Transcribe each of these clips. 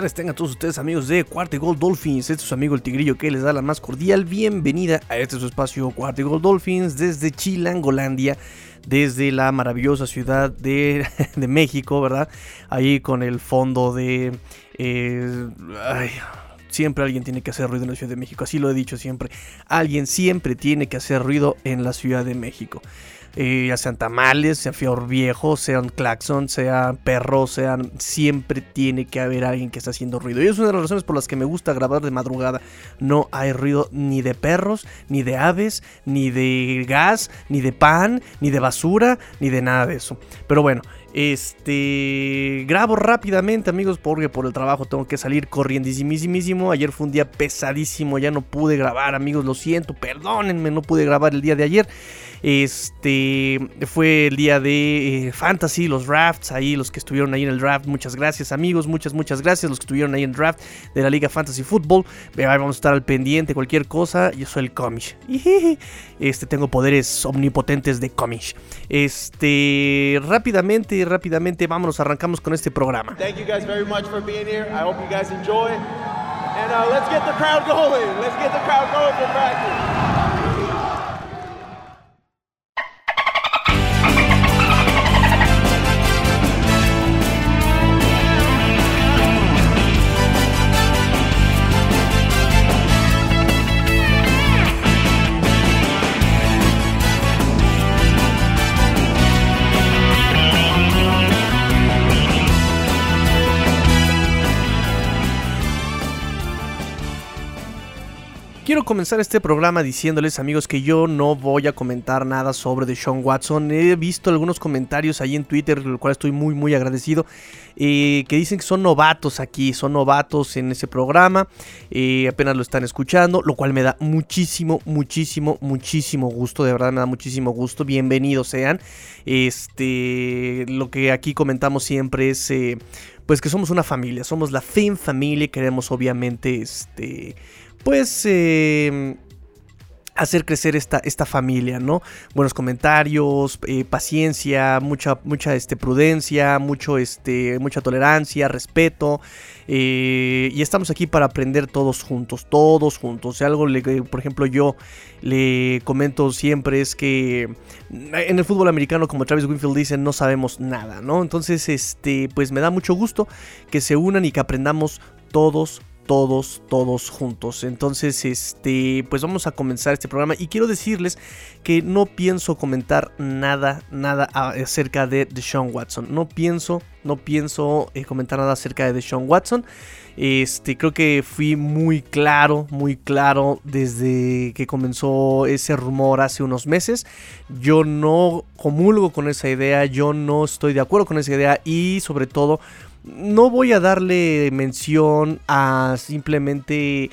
tardes, tengan todos ustedes amigos de Cuarto Gold Dolphins. Este es su amigo el Tigrillo que les da la más cordial bienvenida a este su espacio Cuarto Gold Dolphins desde Chilangolandia, desde la maravillosa ciudad de, México, ¿verdad? Ahí con el fondo de... Eh, siempre alguien tiene que hacer ruido en la Ciudad de México, así lo he dicho siempre. Alguien siempre tiene que hacer ruido en la Ciudad de México. Eh, ya sean tamales, sea fior viejo, sean claxon, sean perros, sean. Siempre tiene que haber alguien que está haciendo ruido. Y es una de las razones por las que me gusta grabar de madrugada. No hay ruido ni de perros, ni de aves, ni de gas, ni de pan, ni de basura, ni de nada de eso. Pero bueno. Este grabo rápidamente, amigos, porque por el trabajo tengo que salir corriendísimísimo. Ayer fue un día pesadísimo, ya no pude grabar, amigos, lo siento, perdónenme, no pude grabar el día de ayer. Este fue el día de eh, Fantasy, los drafts, ahí los que estuvieron ahí en el draft. Muchas gracias, amigos, muchas, muchas gracias. Los que estuvieron ahí en el draft de la Liga Fantasy Football. Vamos a estar al pendiente, cualquier cosa. Yo soy el Comish. Este, tengo poderes omnipotentes de Comish. Este, rápidamente, rápidamente, vámonos, arrancamos con este programa. Thank you guys very much for being here. I hope you guys enjoy. And uh, let's get the crowd going. Let's get the crowd going for practice. Comenzar este programa diciéndoles amigos que yo no voy a comentar nada sobre Deshaun Watson. He visto algunos comentarios ahí en Twitter, lo cual estoy muy muy agradecido, eh, que dicen que son novatos aquí, son novatos en ese programa, eh, apenas lo están escuchando, lo cual me da muchísimo, muchísimo, muchísimo gusto, de verdad me da muchísimo gusto, bienvenidos sean. Este, lo que aquí comentamos siempre es... Eh, pues que somos una familia, somos la Fin Family, queremos obviamente este pues eh, hacer crecer esta, esta, familia, ¿no? Buenos comentarios, eh, paciencia, mucha, mucha este, prudencia, mucho, este, mucha tolerancia, respeto. Eh, y estamos aquí para aprender todos juntos, todos juntos. Si algo, le, por ejemplo, yo le comento siempre es que en el fútbol americano, como Travis Winfield dice, no sabemos nada, ¿no? Entonces, este, pues me da mucho gusto que se unan y que aprendamos todos todos, todos juntos. Entonces, este, pues vamos a comenzar este programa y quiero decirles que no pienso comentar nada, nada acerca de Deshaun Watson. No pienso, no pienso eh, comentar nada acerca de Deshaun Watson. Este, creo que fui muy claro, muy claro desde que comenzó ese rumor hace unos meses. Yo no comulgo con esa idea, yo no estoy de acuerdo con esa idea y sobre todo no voy a darle mención a simplemente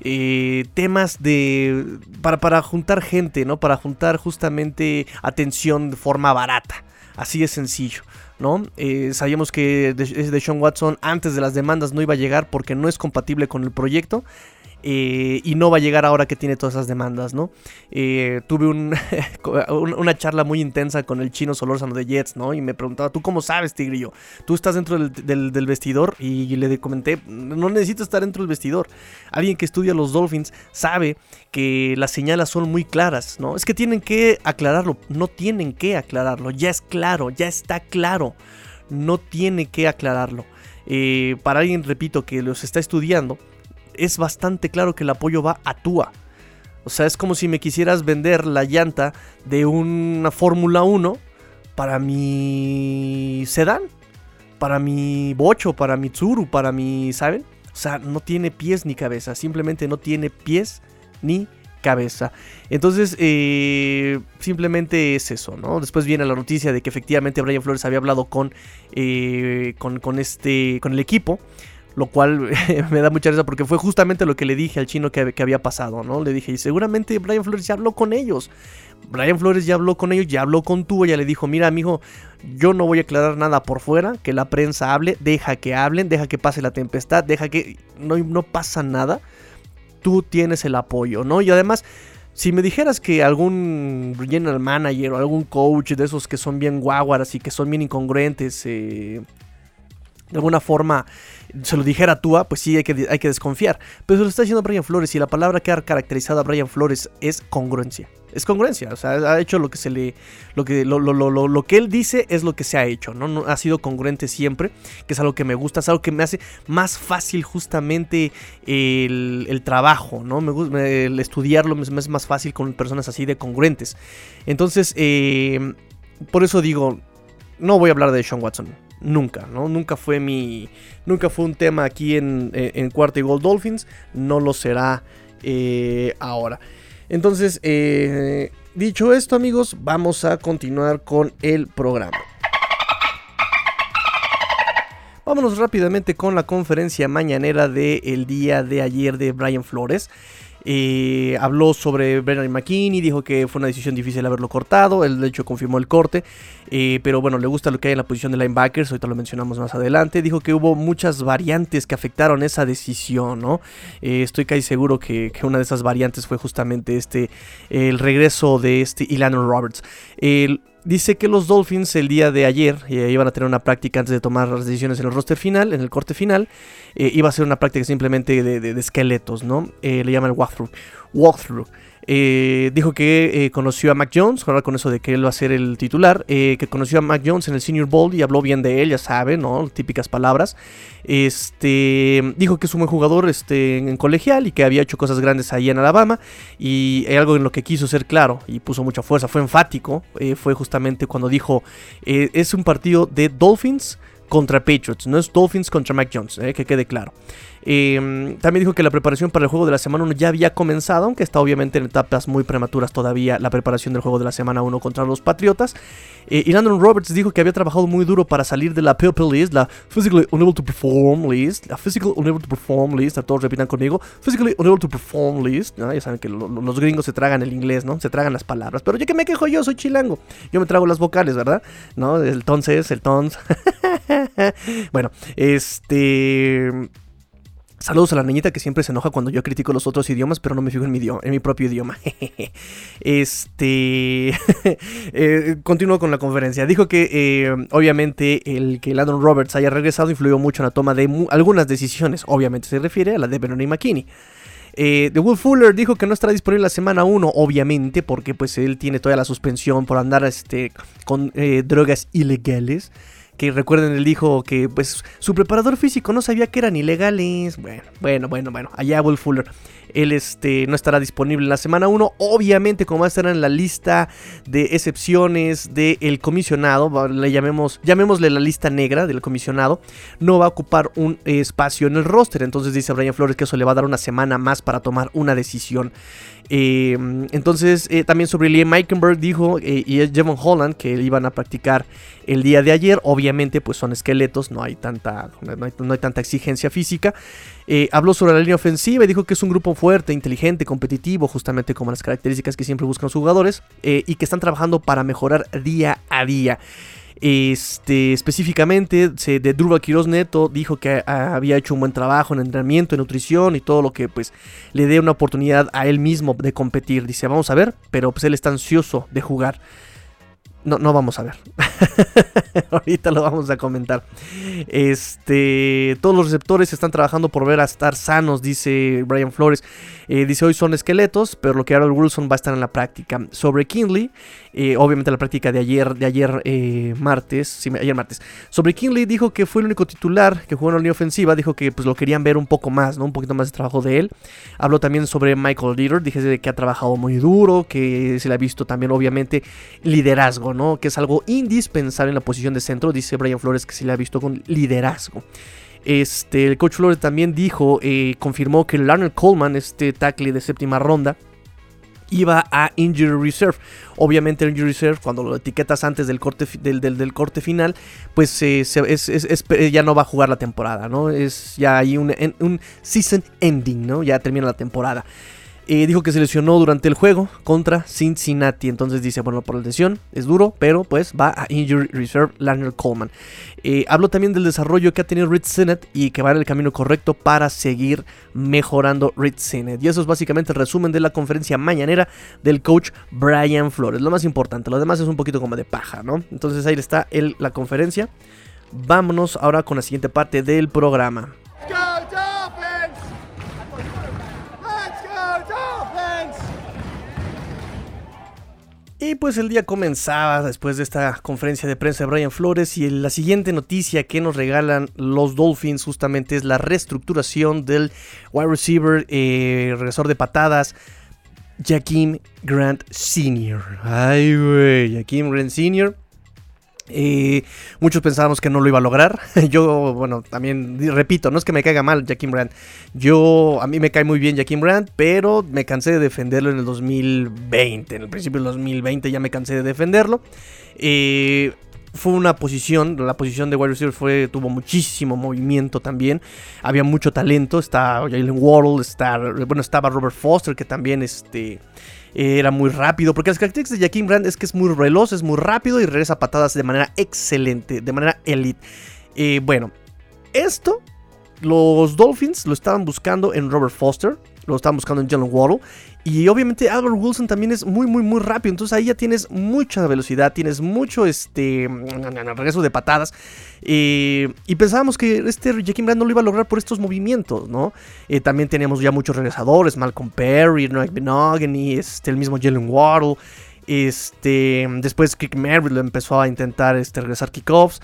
eh, temas de para, para juntar gente, ¿no? Para juntar justamente atención de forma barata. Así de sencillo. ¿no? Eh, sabíamos que de, de Sean Watson antes de las demandas no iba a llegar porque no es compatible con el proyecto. Eh, y no va a llegar ahora que tiene todas esas demandas, ¿no? Eh, tuve una charla muy intensa con el chino Solórzano de Jets, ¿no? Y me preguntaba, ¿tú cómo sabes, Tigrillo? Tú estás dentro del, vestidor y le comenté, no necesito estar dentro del vestidor. Alguien que estudia los Dolphins sabe que las señales son muy claras, ¿no? Es que tienen que aclararlo, no tienen que aclararlo, ya es claro, ya está claro, no tiene que aclararlo. Eh, para alguien, repito, que los está estudiando, es bastante claro que el apoyo va a Tua. O sea, es como si me quisieras vender la llanta de una Fórmula 1 para mi sedán, para mi bocho, para mi tsuru, para mi, ¿saben? O sea, no tiene pies ni cabeza, simplemente no tiene pies ni cabeza. Entonces, eh, simplemente es eso, ¿no? Después viene la noticia de que efectivamente Brian Flores había hablado con, eh, con, con, este, con el equipo lo cual me da mucha risa porque fue justamente lo que le dije al chino que, había pasado, ¿no? Le dije, y seguramente Brian Flores ya habló con ellos. Brian Flores ya habló con ellos, ya habló con tú, ya le dijo, mira, amigo, yo no voy a aclarar nada por fuera, que la prensa hable, deja que hablen, deja que pase la tempestad, deja que no, no pasa nada. Tú tienes el apoyo, ¿no? Y además, si me dijeras que algún general manager o algún coach de esos que son bien guaguaras y que son bien incongruentes, eh, de alguna forma se lo dijera Tua, pues sí hay que, hay que desconfiar. Pero se lo está diciendo Brian Flores y la palabra que ha caracterizado a Brian Flores es congruencia. Es congruencia, o sea, ha hecho lo que se le. Lo que, lo, lo, lo, lo que él dice es lo que se ha hecho, ¿no? ¿no? Ha sido congruente siempre, que es algo que me gusta, es algo que me hace más fácil justamente el, el trabajo, ¿no? Me gusta, el estudiarlo me es más fácil con personas así de congruentes. Entonces, eh, por eso digo, no voy a hablar de Sean Watson nunca, ¿no? Nunca fue mi. Nunca fue un tema aquí en, en, Cuarta y Gold Dolphins. No lo será eh, ahora. Entonces, eh, dicho esto, amigos, vamos a continuar con el programa. Vámonos rápidamente con la conferencia mañanera del día de ayer de Brian Flores. Eh, habló sobre Brennan McKinney, dijo que fue una decisión difícil haberlo cortado, él de hecho confirmó el corte, eh, pero bueno, le gusta lo que hay en la posición de linebackers, ahorita lo mencionamos más adelante, dijo que hubo muchas variantes que afectaron esa decisión. Eh, estoy casi seguro que, que, una de esas variantes fue justamente este, el regreso de este Ilan Roberts. El, Dice que los Dolphins el día de ayer eh, iban a tener una práctica antes de tomar las decisiones en el roster final, en el corte final. Eh, iba a ser una práctica simplemente de, de, esqueletos, ¿no? Eh, le llaman el walkthrough. walkthrough. Eh, dijo que eh, conoció a Mac Jones, con eso de que él va a ser el titular, eh, que conoció a Mac Jones en el Senior Bowl y habló bien de él, ya saben, ¿no? Típicas palabras. Este, dijo que es un buen jugador este, en colegial y que había hecho cosas grandes ahí en Alabama y algo en lo que quiso ser claro y puso mucha fuerza, fue enfático, fue justamente cuando dijo, es un partido de Dolphins contra Patriots, no es Dolphins contra Mac Jones, que quede claro. Eh, también dijo que la preparación para el juego de la semana 1 ya había comenzado, aunque está obviamente en etapas muy prematuras todavía la preparación del juego de la semana 1 contra los Patriotas. Eh, y Landon Roberts dijo que había trabajado muy duro para salir de la PUP list, la Physically Unable to Perform list, la Physically Unable to Perform list, a todos repitan conmigo, Physically Unable to Perform list, ya saben que lo, lo, los gringos se tragan el inglés, ¿no? Se tragan las palabras, pero yo que me quejo yo, soy chilango, yo me trago las vocales, ¿verdad? ¿No? El entonces, el tons. bueno, este... Saludos a la niñita que siempre se enoja cuando yo critico los otros idiomas, pero no me fijo en mi, idioma, propio idioma. este. eh, continúo con la conferencia. Dijo que, eh, obviamente, el que Landon Roberts haya regresado influyó mucho en la toma de algunas decisiones. Obviamente se refiere a la de Benoni McKinney. Eh, The Will Fuller dijo que no estará disponible la semana 1, obviamente, porque pues él tiene toda la suspensión por andar este, con eh, drogas ilegales que recuerden, él dijo que pues su preparador físico no sabía que eran ilegales. Bueno, bueno, bueno, bueno, allá Will Fuller. Él este, no estará disponible en la semana 1. Obviamente, como va a estar en la lista de excepciones del comisionado, le llamemos, llamémosle la lista negra del comisionado, no va a ocupar un espacio en el roster. Entonces dice Brian Flores que eso le va a dar una semana más para tomar una decisión. Eh, entonces, eh, también sobre Liam Meikenberg dijo eh, y Jevon Holland que iban a practicar el día de ayer. Obviamente, pues son esqueletos, no hay tanta, no hay, no hay tanta exigencia física. Habló sobre la línea ofensiva y dijo que es un grupo fuerte, inteligente, competitivo, justamente como las características que siempre buscan los jugadores, y que están trabajando para mejorar día a día. Este, específicamente de Durval Quiroz Neto dijo que había hecho un buen trabajo en entrenamiento, en nutrición y todo lo que pues le dé una oportunidad a él mismo de competir. Dice, vamos a ver, pero pues él está ansioso de jugar. No, no vamos a ver. Ahorita lo vamos a comentar. Este, todos los receptores están trabajando por ver a estar sanos, dice Brian Flores. Eh, dice hoy son esqueletos, pero lo que hará Wilson va a estar en la práctica. Sobre Kinley, eh, obviamente la práctica de ayer, de ayer eh, martes, sí, ayer martes. Sobre Kinley dijo que fue el único titular que jugó en la línea ofensiva, dijo que pues lo querían ver un poco más, ¿no? Un poquito más de trabajo de él. Habló también sobre Michael Leader, dije que ha trabajado muy duro, que se le ha visto también obviamente liderazgo, ¿no? Que es algo indispensable en la posición de centro, dice Brian Flores que se le ha visto con liderazgo. Este, el coach Flores también dijo, eh, confirmó que Larner Coleman, este tackle de séptima ronda, iba a Injury Reserve. Obviamente el Injury Reserve, cuando lo etiquetas antes del corte, del, del, corte final, pues eh, es, ya no va a jugar la temporada, ¿no? Es ya hay un, un season ending, ¿no? Ya termina la temporada. Eh, dijo que se lesionó durante el juego contra Cincinnati. Entonces dice, bueno, por la lesión es duro, pero pues va a Injury Reserve Larner Coleman. Eh, habló también del desarrollo que ha tenido Rich Sennett y que va en el camino correcto para seguir mejorando Rich Sennett. Y eso es básicamente el resumen de la conferencia mañanera del coach Brian Flores. Lo más importante, lo demás es un poquito como de paja, ¿no? Entonces ahí está la conferencia. vámonos ahora con la siguiente parte del programa. Y pues el día comenzaba después de esta conferencia de prensa de Brian Flores y la siguiente noticia que nos regalan los Dolphins justamente es la reestructuración del wide receiver, eh, regresor de patadas, Jaquim Grant Sr. Ay, güey, Jaquim Grant Sr. Muchos pensábamos que no lo iba a lograr. Yo, bueno, también repito, no es que me caiga mal Jaquim Brandt. Yo, a mí me cae muy bien Jaquim Brandt, pero me cansé de defenderlo en el 2020. En el principio del 2020 ya me cansé de defenderlo. Fue una posición, la posición de wide receiver fue, tuvo muchísimo movimiento también. Había mucho talento. Está Jalen Waddle, está, bueno, estaba Robert Foster, que también este era muy rápido, porque las características de Jaquim Brand es que es muy veloz, es muy rápido y regresa patadas de manera excelente, de manera elite. Eh, bueno, esto los Dolphins lo estaban buscando en Robert Foster, lo estaban buscando en Jalen Waddle. Y obviamente Albert Wilson también es muy, muy, muy rápido. Entonces ahí ya tienes mucha velocidad, tienes mucho este regreso de patadas. Eh, y pensábamos que este Jackie Brand no lo iba a lograr por estos movimientos, ¿no? Eh, también teníamos ya muchos regresadores, Malcolm Perry, Noah Benogany, este, el mismo Jalen Waddle. Este, después Kick Merritt lo empezó a intentar este, regresar kickoffs.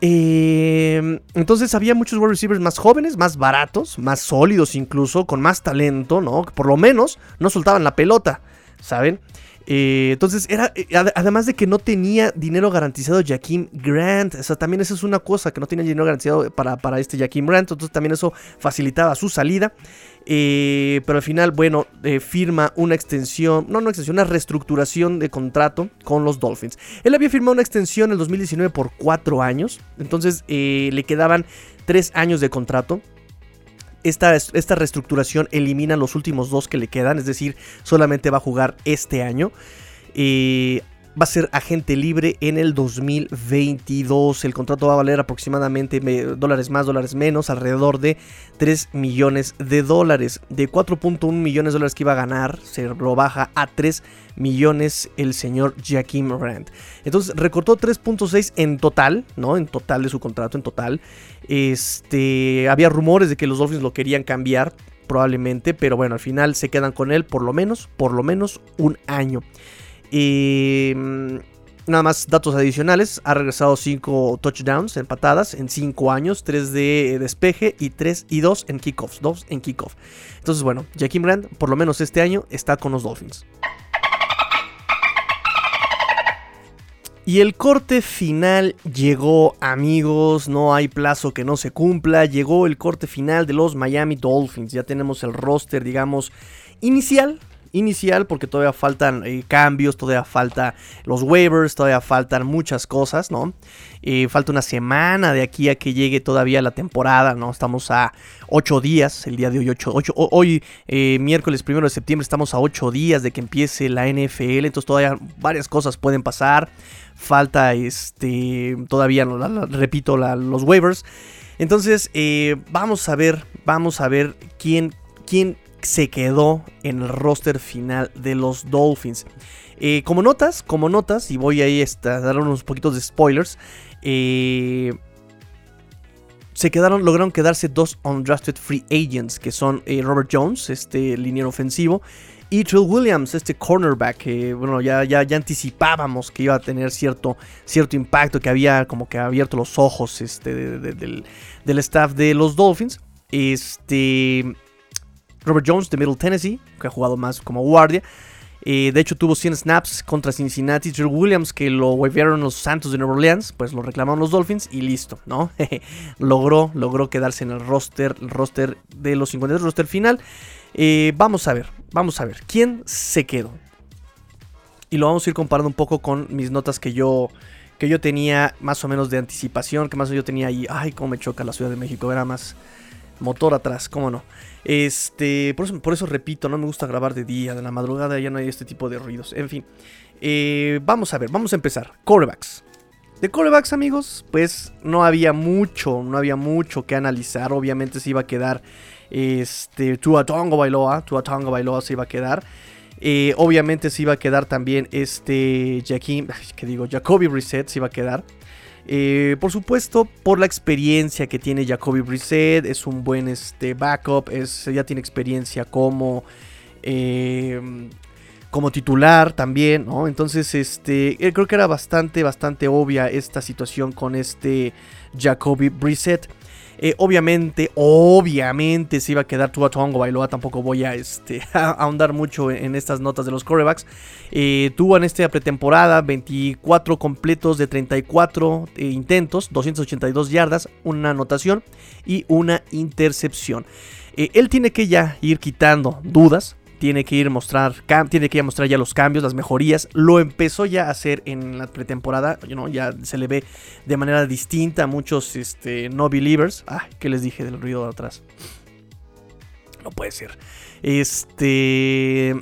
Eh, entonces había muchos wide receivers más jóvenes, más baratos, más sólidos incluso, con más talento, ¿no? Por lo menos no soltaban la pelota, ¿saben? Eh, entonces, era, eh, además de que no tenía dinero garantizado Jaquim Grant, o sea, también esa es una cosa, que no tenía dinero garantizado para, para este Jaquim Grant, entonces también eso facilitaba su salida. Eh, pero al final, bueno, firma una extensión, no una extensión, una reestructuración de contrato con los Dolphins. Él había firmado una extensión en el 2019 por cuatro años, entonces le quedaban tres años de contrato esta, reestructuración elimina los últimos dos que le quedan, es decir, solamente va a jugar este año. Va a ser agente libre en el 2022. El contrato va a valer aproximadamente dólares más, dólares menos, alrededor de 3 millones de dólares. De 4.1 millones de dólares que iba a ganar, se lo baja a 3 millones el señor Jaquim Rand. Entonces recortó 3.6 en total, ¿no? En total de su contrato, en total. Este, había rumores de que los Dolphins lo querían cambiar probablemente, pero bueno, al final se quedan con él por lo menos, por lo menos un año. Y mm, nada más datos adicionales. Ha regresado 5 touchdowns en patadas en 5 años. 3 de despeje y 3 y 2 en kickoffs. 2 en kickoff. Entonces, bueno, Jaquim Brand, por lo menos este año, está con los Dolphins. Y el corte final llegó, amigos, no hay plazo que no se cumpla, llegó el corte final de los Miami Dolphins, ya tenemos el roster, digamos, inicial, inicial porque todavía faltan eh, cambios, todavía falta los waivers, todavía faltan muchas cosas, ¿no? Eh, falta una semana de aquí a que llegue todavía la temporada, ¿no? Estamos a 8 días, el día de hoy, 8, hoy eh, miércoles 1 de septiembre, estamos a 8 días de que empiece la NFL, entonces todavía varias cosas pueden pasar, falta este, todavía, repito, los waivers. Entonces, vamos a ver, vamos a ver quién, quién se quedó en el roster final de los Dolphins. Eh, como notas, como notas, y voy ahí a dar unos poquitos de spoilers. Eh, se quedaron, lograron quedarse dos undrafted free agents, que son eh, Robert Jones, este liniero ofensivo, y Trill Williams, este cornerback, bueno, ya, ya, ya anticipábamos que iba a tener cierto, cierto impacto, que había como que abierto los ojos este, del staff de los Dolphins. Este, Robert Jones de Middle Tennessee, que ha jugado más como guardia. Eh, de hecho, tuvo 100 snaps contra Cincinnati. Drew Williams, que lo waivieron los Santos de Nueva Orleans, pues lo reclamaron los Dolphins y listo, ¿no? logró, logró quedarse en el roster, el roster de los 53, roster final. Eh, vamos a ver, vamos a ver, ¿quién se quedó? Y lo vamos a ir comparando un poco con mis notas que yo, que yo tenía más o menos de anticipación, que más o menos yo tenía ahí, ay, cómo me choca la Ciudad de México, era más motor atrás, cómo no. Este, por eso, repito, no me gusta grabar de día, de la madrugada ya no hay este tipo de ruidos. En fin, eh, vamos a ver, vamos a empezar. Corebacks. De corebacks, amigos, pues no había mucho, no había mucho que analizar. Obviamente se iba a quedar este, Tua Tongo Bailoa, Tua Tongo Bailoa se iba a quedar. Eh, obviamente se iba a quedar también este Jaquim, que digo, Jacoby Reset se iba a quedar. Eh, por supuesto, por la experiencia que tiene Jacoby Brissett, es un buen este, backup, es, ya tiene experiencia como, eh, como titular también, ¿no? Entonces, este, eh, creo que era bastante, bastante obvia esta situación con este Jacoby Brissett. Eh, obviamente, obviamente se iba a quedar Tua Tongo Bailoa. Tampoco voy a, este, ahondar mucho en, estas notas de los corebacks. Eh, tuvo en esta pretemporada 24 completos de 34 eh, intentos, 282 yardas, una anotación y una intercepción. él tiene que ya ir quitando dudas tiene que ir mostrar tiene que mostrar ya los cambios, las mejorías. Lo empezó ya a hacer en la pretemporada, ya se le ve de manera distinta a muchos este, no believers. Ah, ¿qué les dije del ruido de atrás? No puede ser. Este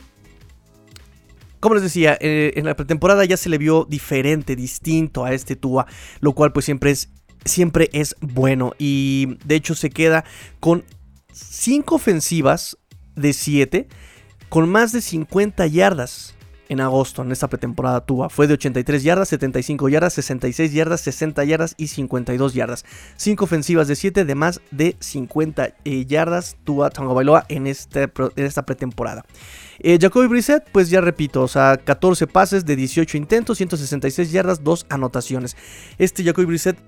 como les decía, eh, en la pretemporada ya se le vio diferente, distinto a este Tua, lo cual pues siempre es siempre es bueno y de hecho se queda con 5 ofensivas de 7 con más de 50 yardas en agosto en esta pretemporada tuvo. Fue de 83 yardas, 75 yardas, 66 yardas, 60 yardas y 52 yardas. 5 ofensivas de 7 de más de 50 eh, yardas tuvo Tonga Bailoa en, este, en esta pretemporada. Eh, Jacoby Brissett, pues ya repito, o sea, 14 pases de 18 intentos, 166 yardas, 2 anotaciones. Este Jacoby Brissett,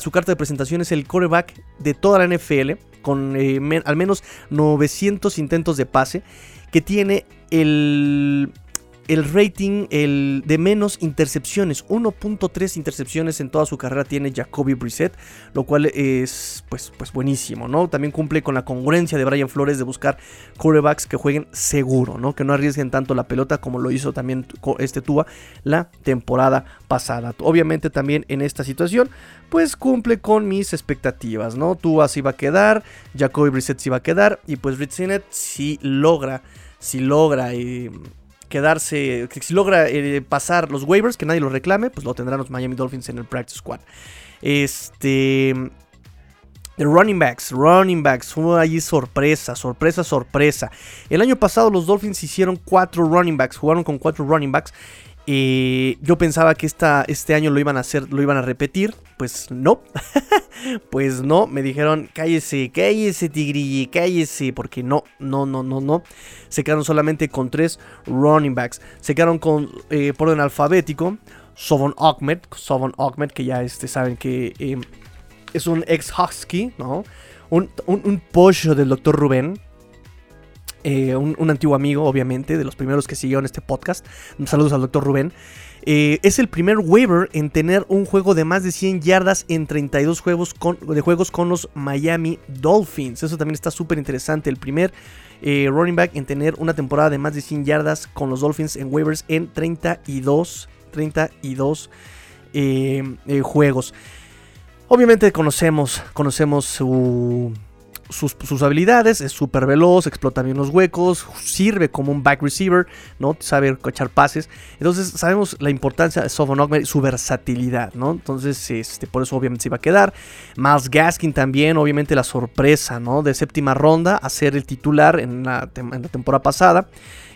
su carta de presentación es el quarterback de toda la NFL, con eh, al menos 900 intentos de pase que tiene el, el rating el de menos intercepciones. 1.3 intercepciones en toda su carrera tiene Jacoby Brissett, lo cual es pues, pues buenísimo, ¿no? También cumple con la congruencia de Brian Flores de buscar quarterbacks que jueguen seguro, ¿no? Que no arriesguen tanto la pelota como lo hizo también este Tua la temporada pasada. Obviamente también en esta situación pues cumple con mis expectativas, ¿no? Tua sí va a quedar, Jacoby Brissett sí va a quedar y pues Rich si logra si logra eh, quedarse, si logra eh, pasar los waivers, que nadie lo reclame, pues lo tendrán los Miami Dolphins en el practice squad. Este. The running backs, running backs, fue allí sorpresa, sorpresa, sorpresa. El año pasado los Dolphins hicieron cuatro running backs, jugaron con cuatro running backs yo pensaba que esta, este año lo iban a hacer, lo iban a repetir. Pues no. pues no. Me dijeron, cállese, cállese, tigrilli, cállese. Porque no, no, no, no, no. Se quedaron solamente con tres running backs. Se quedaron con eh, por orden alfabético. Sovon Ahmed. Sovon Ahmed, que ya este, saben que eh, es un ex Husky, ¿no? Un, un, pollo del doctor Rubén. Eh, un, antiguo amigo, obviamente, de los primeros que siguieron este podcast. Saludos al doctor Rubén. Eh, es el primer waiver en tener un juego de más de 100 yardas en 32 juegos con, de juegos con los Miami Dolphins. Eso también está súper interesante. El primer eh, running back en tener una temporada de más de 100 yardas con los Dolphins en waivers en 32, 32 juegos. Obviamente conocemos, conocemos su sus, habilidades, es súper veloz, explota bien los huecos, sirve como un back receiver, ¿no? Sabe echar pases. Entonces sabemos la importancia de Sofon y su versatilidad, ¿no? Entonces, este, por eso obviamente se iba a quedar. Miles Gaskin también, obviamente la sorpresa, ¿no? De séptima ronda a ser el titular en la, en la temporada pasada.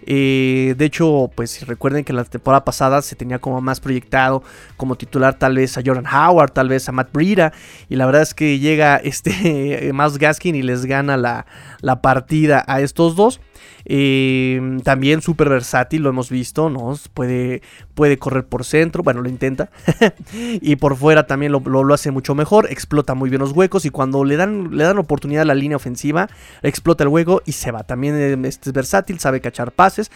Eh, de hecho, pues recuerden que la temporada pasada se tenía como más proyectado como titular tal vez a Jordan Howard, tal vez a Matt Breida. Y la verdad es que llega este Miles Gaskin y les gana la, la partida a estos dos. También súper versátil, lo hemos visto, ¿no? Puede, puede correr por centro, bueno, lo intenta. y por fuera también lo, hace mucho mejor, explota muy bien los huecos y cuando le dan, le dan oportunidad a la línea ofensiva, explota el hueco y se va. También eh, este es versátil, sabe cachar pases.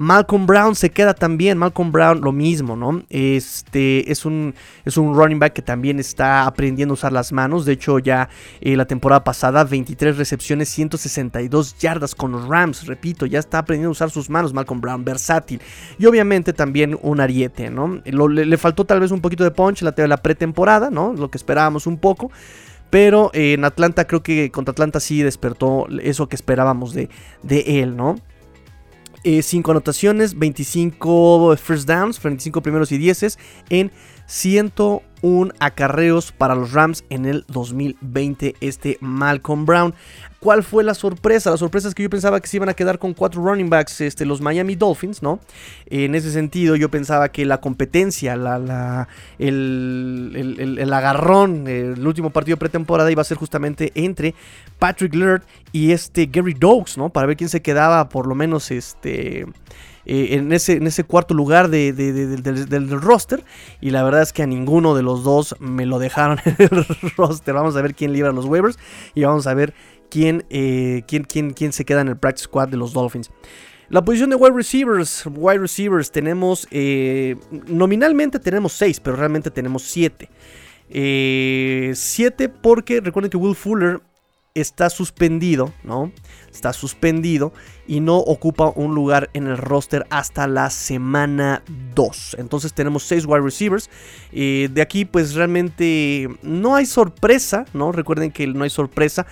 Malcolm Brown se queda también, Malcolm Brown lo mismo, ¿no? Este es un, es un running back que también está aprendiendo a usar las manos. De hecho, ya eh, la temporada pasada, 23 recepciones, 162 yardas con los Rams repito, ya está aprendiendo a usar sus manos Malcolm Brown, versátil. Y obviamente también un ariete, ¿no? le, faltó tal vez un poquito de punch en la, pretemporada, ¿no? Lo que esperábamos un poco. Pero eh, en Atlanta creo que contra Atlanta sí despertó eso que esperábamos de, de él, ¿no? 5 eh, anotaciones, 25 first downs, 25 primeros y 10 en 101 acarreos para los Rams en el 2020 este Malcolm Brown. ¿Cuál fue la sorpresa? La sorpresa es que yo pensaba que se iban a quedar con cuatro running backs este, los Miami Dolphins, ¿no? En ese sentido yo pensaba que la competencia, la, el, agarrón, el último partido pretemporada iba a ser justamente entre Patrick Laird y este Gary Dogs, ¿no? Para ver quién se quedaba por lo menos este... Eh, en, ese, en ese cuarto lugar del, roster. Y la verdad es que a ninguno de los dos me lo dejaron en el roster. Vamos a ver quién libra los waivers y vamos a ver quién, eh, quién, quién, quién se queda en el practice squad de los Dolphins. La posición de wide receivers, wide receivers tenemos, eh, nominalmente tenemos 6, pero realmente tenemos 7. 7 porque recuerden que Will Fuller está suspendido, ¿no? Está suspendido y no ocupa un lugar en el roster hasta la semana 2. Entonces tenemos 6 wide receivers. Eh, de aquí pues realmente no hay sorpresa, ¿no? Recuerden que no hay sorpresa.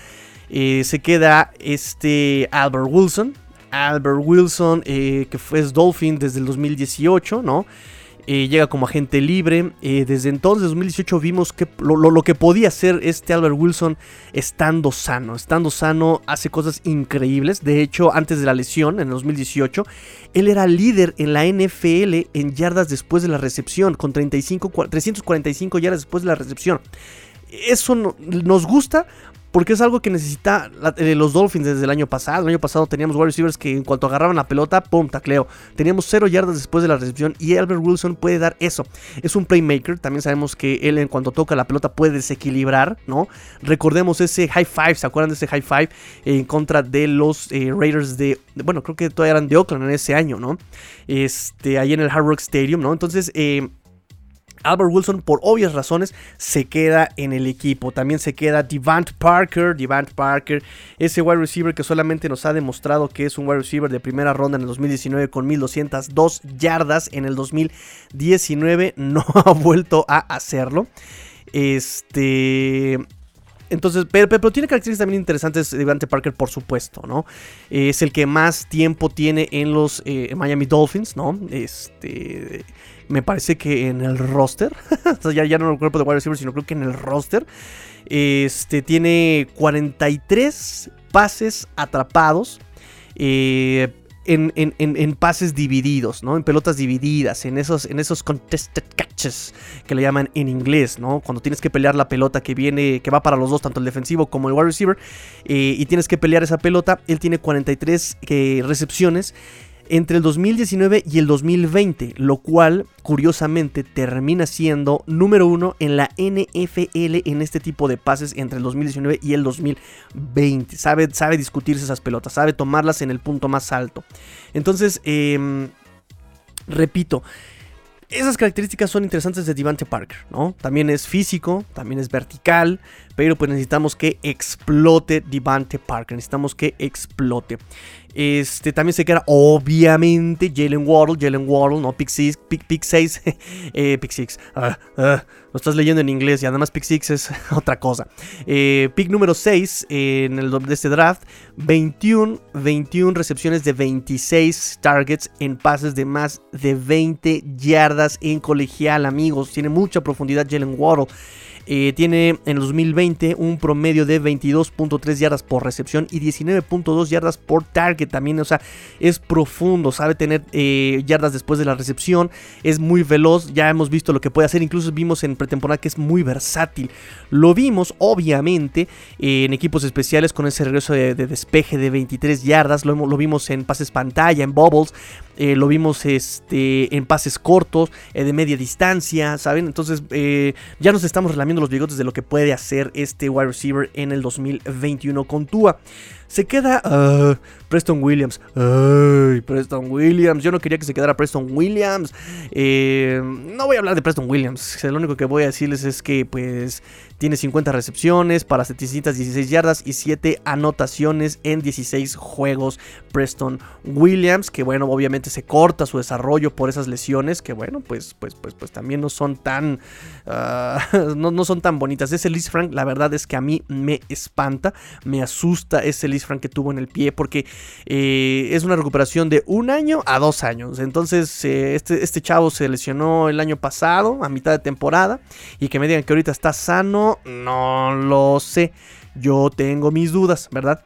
Eh, se queda este Albert Wilson. Albert Wilson, eh, que fue Dolphin desde el 2018, ¿no? Eh, llega como agente libre. Eh, desde entonces, 2018, vimos que lo, que podía hacer este Albert Wilson estando sano. Estando sano, hace cosas increíbles. De hecho, antes de la lesión, en 2018, él era líder en la NFL en yardas después de la recepción, con 35, 345 yardas después de la recepción. Eso nos gusta porque es algo que necesita eh, los Dolphins desde el año pasado. El año pasado teníamos wide receivers que en cuanto agarraban la pelota, ¡pum! tacleo. Teníamos cero yardas después de la recepción y Albert Wilson puede dar eso. Es un playmaker. También sabemos que él en cuanto toca la pelota puede desequilibrar, ¿no? Recordemos ese high five. ¿Se acuerdan de ese high five en contra de los eh, Raiders de, Bueno, creo que todavía eran de Oakland en ese año, ¿no? Este, ahí en el Hard Rock Stadium, ¿no? Entonces, eh, Albert Wilson, por obvias razones, se queda en el equipo. También se queda Devant Parker. Devant Parker, ese wide receiver que solamente nos ha demostrado que es un wide receiver de primera ronda en el 2019 con 1202 yardas. En el 2019 no ha vuelto a hacerlo. Este. Entonces, pero, tiene características también interesantes Devante Parker, por supuesto, ¿no? Es el que más tiempo tiene en los eh, Miami Dolphins, ¿no? Este me parece que en el roster, ya, ya no el cuerpo de wide receiver, sino creo que en el roster, este, tiene 43 pases atrapados. Eh, en, pases divididos, ¿no? En pelotas divididas, en esos, en esos contested catches que le llaman en inglés, ¿no? Cuando tienes que pelear la pelota que viene, que va para los dos, tanto el defensivo como el wide receiver, eh, y tienes que pelear esa pelota, él tiene 43 eh, recepciones entre el 2019 y el 2020, lo cual curiosamente termina siendo número uno en la NFL en este tipo de pases entre el 2019 y el 2020. Sabe, sabe discutirse esas pelotas, sabe tomarlas en el punto más alto. Entonces, em, repito, esas características son interesantes de Devante Parker, ¿no? También es físico, también es vertical, pero pues necesitamos que explote Devante Parker, necesitamos que explote. Este, también se queda, obviamente, Jalen Waddle, Jalen Waddle, ¿no? Pick 6, pick, 6, eh, pick 6. Ah, ah, lo estás leyendo en inglés y además pick 6 es otra cosa. Eh, pick número 6 en el de este draft, 21, 21 recepciones de 26 targets en pases de más de 20 yardas en colegial, amigos. Tiene mucha profundidad Jalen Waddle. Eh, tiene en el 2020 un promedio de 22.3 yardas por recepción y 19.2 yardas por target también. O sea, es profundo, sabe tener eh, yardas después de la recepción, es muy veloz. Ya hemos visto lo que puede hacer, incluso vimos en pretemporada que es muy versátil. Lo vimos, obviamente, en equipos especiales con ese regreso de, despeje de 23 yardas. Lo, vimos en pases pantalla, en bubbles. Eh, lo vimos este, en pases cortos, de media distancia, ¿saben? Entonces, ya nos estamos relamiendo los bigotes de lo que puede hacer este wide receiver en el 2021 con Tua. Se queda uh, Preston Williams. Ay, Preston Williams. Yo no quería que se quedara Preston Williams. Eh, no voy a hablar de Preston Williams. Lo único que voy a decirles es que pues tiene 50 recepciones para 716 yardas y 7 anotaciones en 16 juegos. Preston Williams, que bueno, obviamente se corta su desarrollo por esas lesiones, que bueno, pues, pues, pues, pues también no son tan, uh, no, no, son tan bonitas. Ese Liz Frank, la verdad es que a mí me espanta, me asusta ese Liz Frank que tuvo en el pie, porque eh, es una recuperación de un año a dos años. Entonces, eh, este, este chavo se lesionó el año pasado, a mitad de temporada, y que me digan que ahorita está sano, no lo sé. Yo tengo mis dudas, ¿verdad?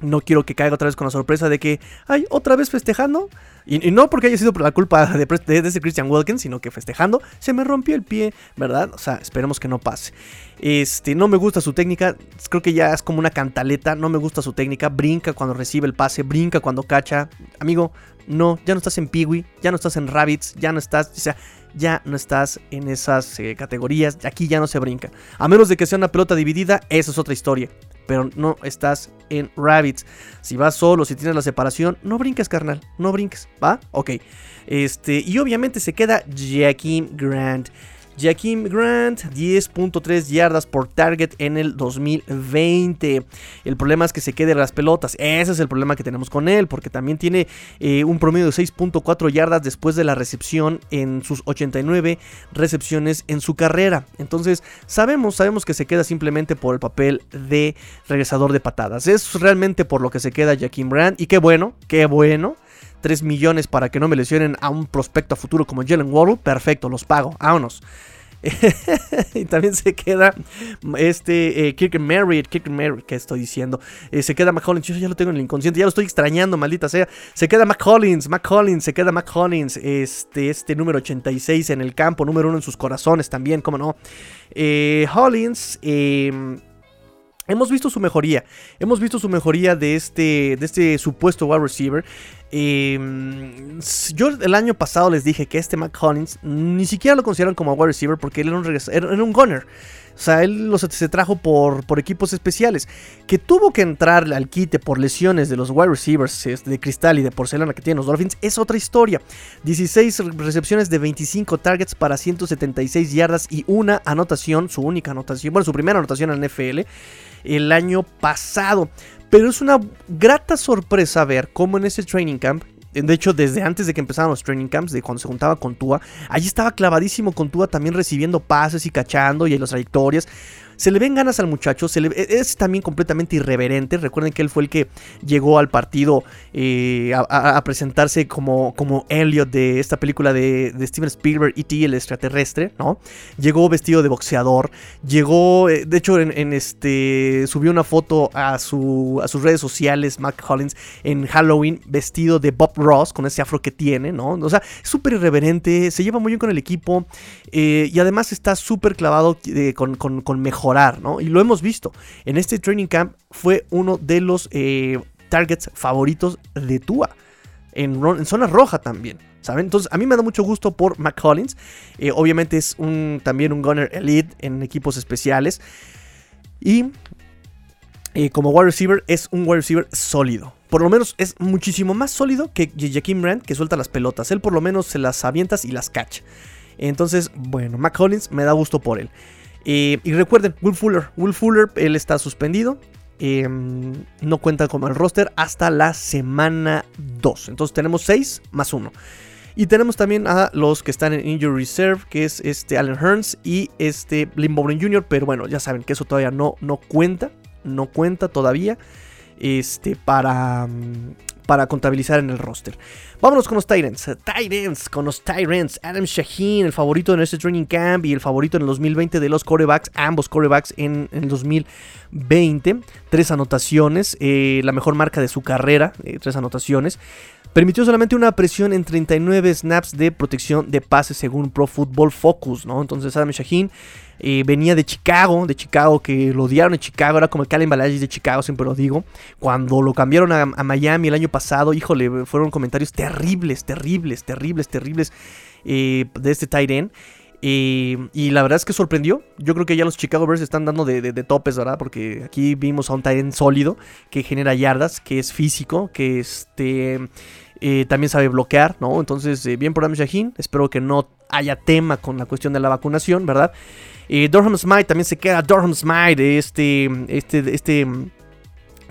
No quiero que caiga otra vez con la sorpresa de que, ay, otra vez festejando. Y, no porque haya sido por la culpa de, de, ese Christian Wilkins, sino que festejando se me rompió el pie, ¿verdad? O sea, esperemos que no pase. Este, no me gusta su técnica, creo que ya es como una cantaleta, no me gusta su técnica, brinca cuando recibe el pase, brinca cuando cacha. Amigo, no, ya no estás en Peewee, ya no estás en Rabbits, ya no estás, o sea, ya no estás en esas eh, categorías, aquí ya no se brinca. A menos de que sea una pelota dividida, esa es otra historia pero no estás en Rabbits. Si vas solo, si tienes la separación, no brinques, carnal, no brinques, ¿va? Ok. Este, y obviamente se queda Jaquim Grant. Jaquim Grant, 10.3 yardas por target en el 2020. El problema es que se quede las pelotas. Ese es el problema que tenemos con él, porque también tiene eh, un promedio de 6.4 yardas después de la recepción en sus 89 recepciones en su carrera. Entonces, sabemos, sabemos que se queda simplemente por el papel de regresador de patadas. Es realmente por lo que se queda Jaquim Grant. Y qué bueno, qué bueno. 3 millones para que no me lesionen a un prospecto a futuro como Jalen Waddle, perfecto, los pago, vámonos. y también se queda este eh, Kirk Merritt, Kirk Merritt, ¿qué estoy diciendo? Eh, se queda McCollins, yo ya lo tengo en el inconsciente, ya lo estoy extrañando, maldita sea. Se queda McCollins, McCollins, se queda McCollins, este, este número 86 en el campo, número 1 en sus corazones también, cómo no. Eh, Hollins, eh, Hemos visto su mejoría. Hemos visto su mejoría de este, de este supuesto wide receiver. Em, yo el año pasado les dije que este Mac Collins ni siquiera lo consideran como wide receiver porque él era un, era un gunner. O sea, él se trajo por, por, equipos especiales. Que tuvo que entrar al quite por lesiones de los wide receivers de cristal y de porcelana que tienen los Dolphins es otra historia. 16 recepciones de 25 targets para 176 yardas y una anotación, su única anotación, bueno, su primera anotación en NFL el año pasado. Pero es una grata sorpresa ver cómo en ese training camp de hecho, desde antes de que empezaran los training camps, de cuando se juntaba con Tua, allí estaba clavadísimo con Tua también recibiendo pases y cachando y en las trayectorias. Se le ven ganas al muchacho, se e, es también completamente irreverente. Recuerden que él fue el que llegó al partido eh, a, presentarse como, como Elliot de esta película de, Steven Spielberg, E.T., el extraterrestre, ¿no? Llegó vestido de boxeador, llegó, eh, de hecho, en, este, subió una foto a, su, a sus redes sociales, Mac Collins, en Halloween, vestido de Bob Ross, con ese afro que tiene, ¿no? O sea, súper irreverente, se lleva muy bien con el equipo eh, y además está súper clavado con, con, con mejor y lo hemos visto. En este training camp fue uno de los eh, targets favoritos de Tua. En, zona roja también. ¿Saben? Entonces, a mí me da mucho gusto por McCollins. Eh, obviamente es también un gunner elite en equipos especiales. Y eh, como wide receiver, es un wide receiver sólido. Por lo menos es muchísimo más sólido que Jaquim Brand, que suelta las pelotas. Él por lo menos se las avientas y las cacha. Entonces, bueno, McCollins me da gusto por él. Eh, y recuerden, Will Fuller, Will Fuller, él está suspendido. Em, no cuenta con el roster hasta la semana 2. Entonces tenemos 6 más 1. Y tenemos también a los que están en Injury Reserve, que es este Allen Hearns y este Lynn Jr. Pero bueno, ya saben que eso todavía no, no cuenta. No cuenta todavía. Este, para, para contabilizar en el roster. Vámonos con los Tyrants. Tyrants, con los Tyrants. Adam Shaheen, el favorito en este training camp y el favorito en el 2020 de los corebacks. Ambos corebacks en, el 2020. Tres anotaciones. Eh, la mejor marca de su carrera. Eh, tres anotaciones. Permitió solamente una presión en 39 snaps de protección de pases según Pro Football Focus, ¿no? Entonces Adam Shaheen eh, venía de Chicago, de Chicago, que lo odiaron en Chicago, era como el Calen Balaji de Chicago, siempre lo digo. Cuando lo cambiaron a, Miami el año pasado, híjole, fueron comentarios terribles, terribles, terribles, terribles eh, de este tight end. Eh, y la verdad es que sorprendió. Yo creo que ya los Chicago Bears están dando de, topes, ¿verdad? Porque aquí vimos a un end sólido que genera yardas, que es físico, que este, también sabe bloquear, ¿no? Entonces, bien por Adam Shaheen. Espero que no haya tema con la cuestión de la vacunación, ¿verdad? Eh, Durham Smite también se queda. Durham Smite, este, este, este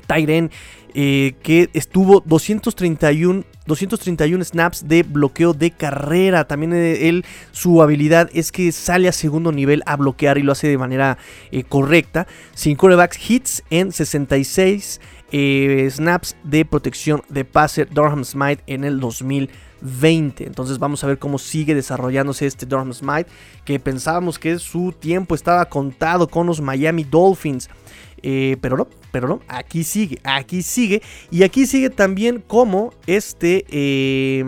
Tyren, eh, que estuvo 231 231 snaps de bloqueo de carrera. También eh, él, su habilidad es que sale a segundo nivel a bloquear y lo hace de manera eh, correcta. Sin quarterbacks hits en 66 eh, snaps de protección de pase Durham Smite en el 2020. Entonces vamos a ver cómo sigue desarrollándose este Durham Smite, que pensábamos que su tiempo estaba contado con los Miami Dolphins. Eh, pero no, pero no, aquí sigue, aquí sigue. Y aquí sigue también como este... Eh,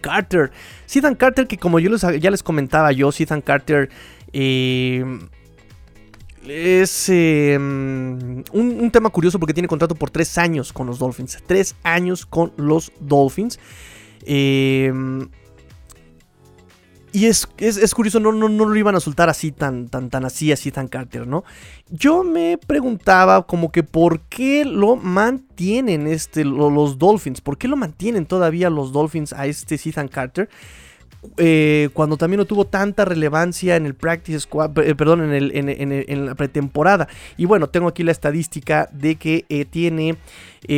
Carter. Ethan Carter que como yo les, ya les comentaba yo, Ethan Carter eh, es em, un, tema curioso porque tiene contrato por tres años con los Dolphins. Tres años con los Dolphins. Em, y es, es, curioso, no, no, no, lo iban a soltar así, tan, tan, tan así, así, tan Carter, ¿no? Yo me preguntaba como que por qué lo mantienen este, los Dolphins, por qué lo mantienen todavía los Dolphins a este Ethan Carter. Eh, cuando también no tuvo tanta relevancia en el practice eh, perdón, en, la pretemporada. Y bueno, tengo aquí la estadística de que eh, tiene,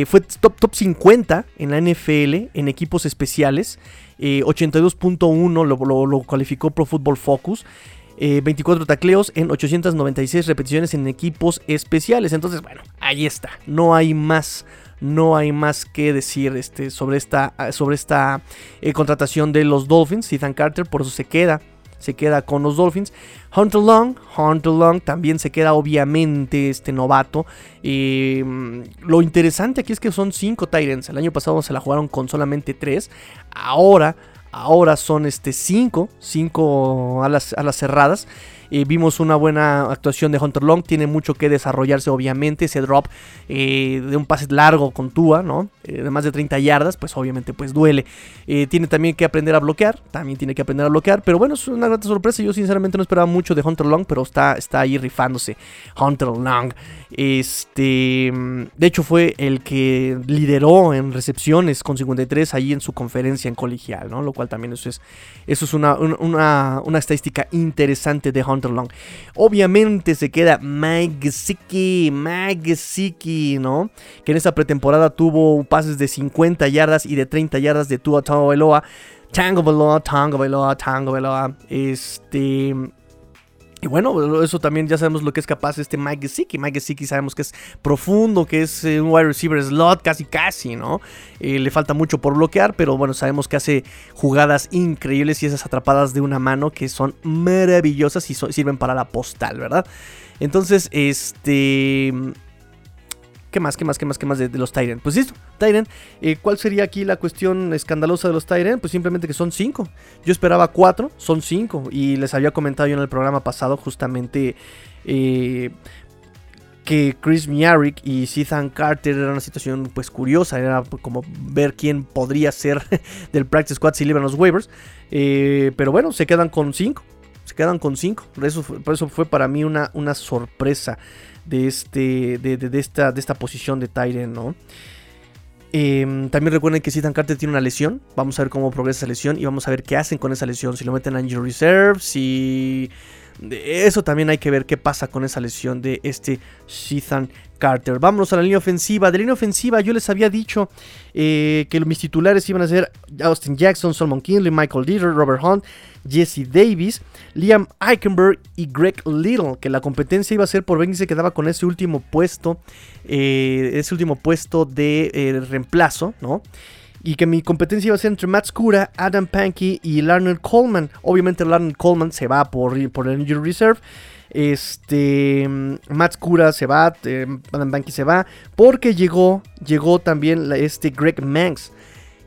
fue top, top 50 en la NFL en equipos especiales. 82.1 lo, lo, calificó Pro Football Focus. 24 tacleos en 896 repeticiones en equipos especiales. Entonces, bueno, ahí está. No hay más no hay más que decir este, sobre esta, sobre esta eh, contratación de los Dolphins. Ethan Carter, por eso se queda. Se queda con los Dolphins. Hunter Long, Hunter Long también se queda obviamente este novato. Mm, lo interesante aquí es que son 5 Titans. El año pasado se la jugaron con solamente 3. Ahora, ahora son este 5, 5 a las, a las cerradas. Eh, vimos una buena actuación de Hunter Long. Tiene mucho que desarrollarse, obviamente. Ese drop eh, de un pase largo con Tua, ¿no? Eh, de más de 30 yardas, pues obviamente pues duele. tiene también que aprender a bloquear. También tiene que aprender a bloquear. Pero bueno, es una gran sorpresa. Yo sinceramente no esperaba mucho de Hunter Long, pero está, está ahí rifándose. Hunter Long. Este. De hecho, fue el que lideró en recepciones con 53 ahí en su conferencia en colegial, ¿no? Lo cual también eso es, eso es una, una, una estadística interesante de Hunter Obviamente se queda Mike Mike Gesicki, ¿no? Que en esa pretemporada tuvo pases de 50 yardas y de 30 yardas de Tua Tango Veloa. Tango Veloa, Tango Veloa, Tango Veloa. Este y bueno, eso también ya sabemos lo que es capaz este Mike Gesicki. Mike Gesicki sabemos que es profundo, que es eh, un wide receiver slot, casi casi, ¿no? Eh, le falta mucho por bloquear, pero bueno, sabemos que hace jugadas increíbles y esas atrapadas de una mano que son maravillosas y sirven para la postal, ¿verdad? Entonces, este... ¿Qué más? ¿Qué más? ¿Qué más? ¿Qué más de, los Tyrant? Pues listo, Tyrant. Eh, ¿Cuál sería aquí la cuestión escandalosa de los Tyrant? Pues simplemente que son 5. Yo esperaba 4, son 5. Y les había comentado yo en el programa pasado justamente eh, que Chris Miarick y Ethan Carter era una situación pues curiosa. Era como ver quién podría ser del Practice Squad si libran los waivers. Eh, pero bueno, se quedan con 5. Se quedan con 5. Por eso, por eso fue para mí una, una sorpresa de, este, de, esta, de esta posición de Tyren, ¿no? Em, también recuerden que Ethan Carter tiene una lesión. Vamos a ver cómo progresa esa lesión y vamos a ver qué hacen con esa lesión. Si lo meten a Injury Reserve, si. Eso también hay que ver qué pasa con esa lesión de este Ethan Carter. Vámonos a la línea ofensiva. De la línea ofensiva yo les había dicho eh, que mis titulares iban a ser Austin Jackson, Solomon Kinley, Michael Dieter, Robert Hunt, Jesse Davis, Liam Eichenberg y Greg Little. Que la competencia iba a ser por ver se quedaba con ese último puesto. Eh, ese último puesto de eh, reemplazo, ¿no? Y que mi competencia iba a ser entre Matt Scura, Adam Pankey y Larner Coleman. Obviamente Larner Coleman se va por, por el Injury Reserve. Este. Matt Scura se va. Eh, Adam Pankey se va. Porque llegó. Llegó también este Greg Manx.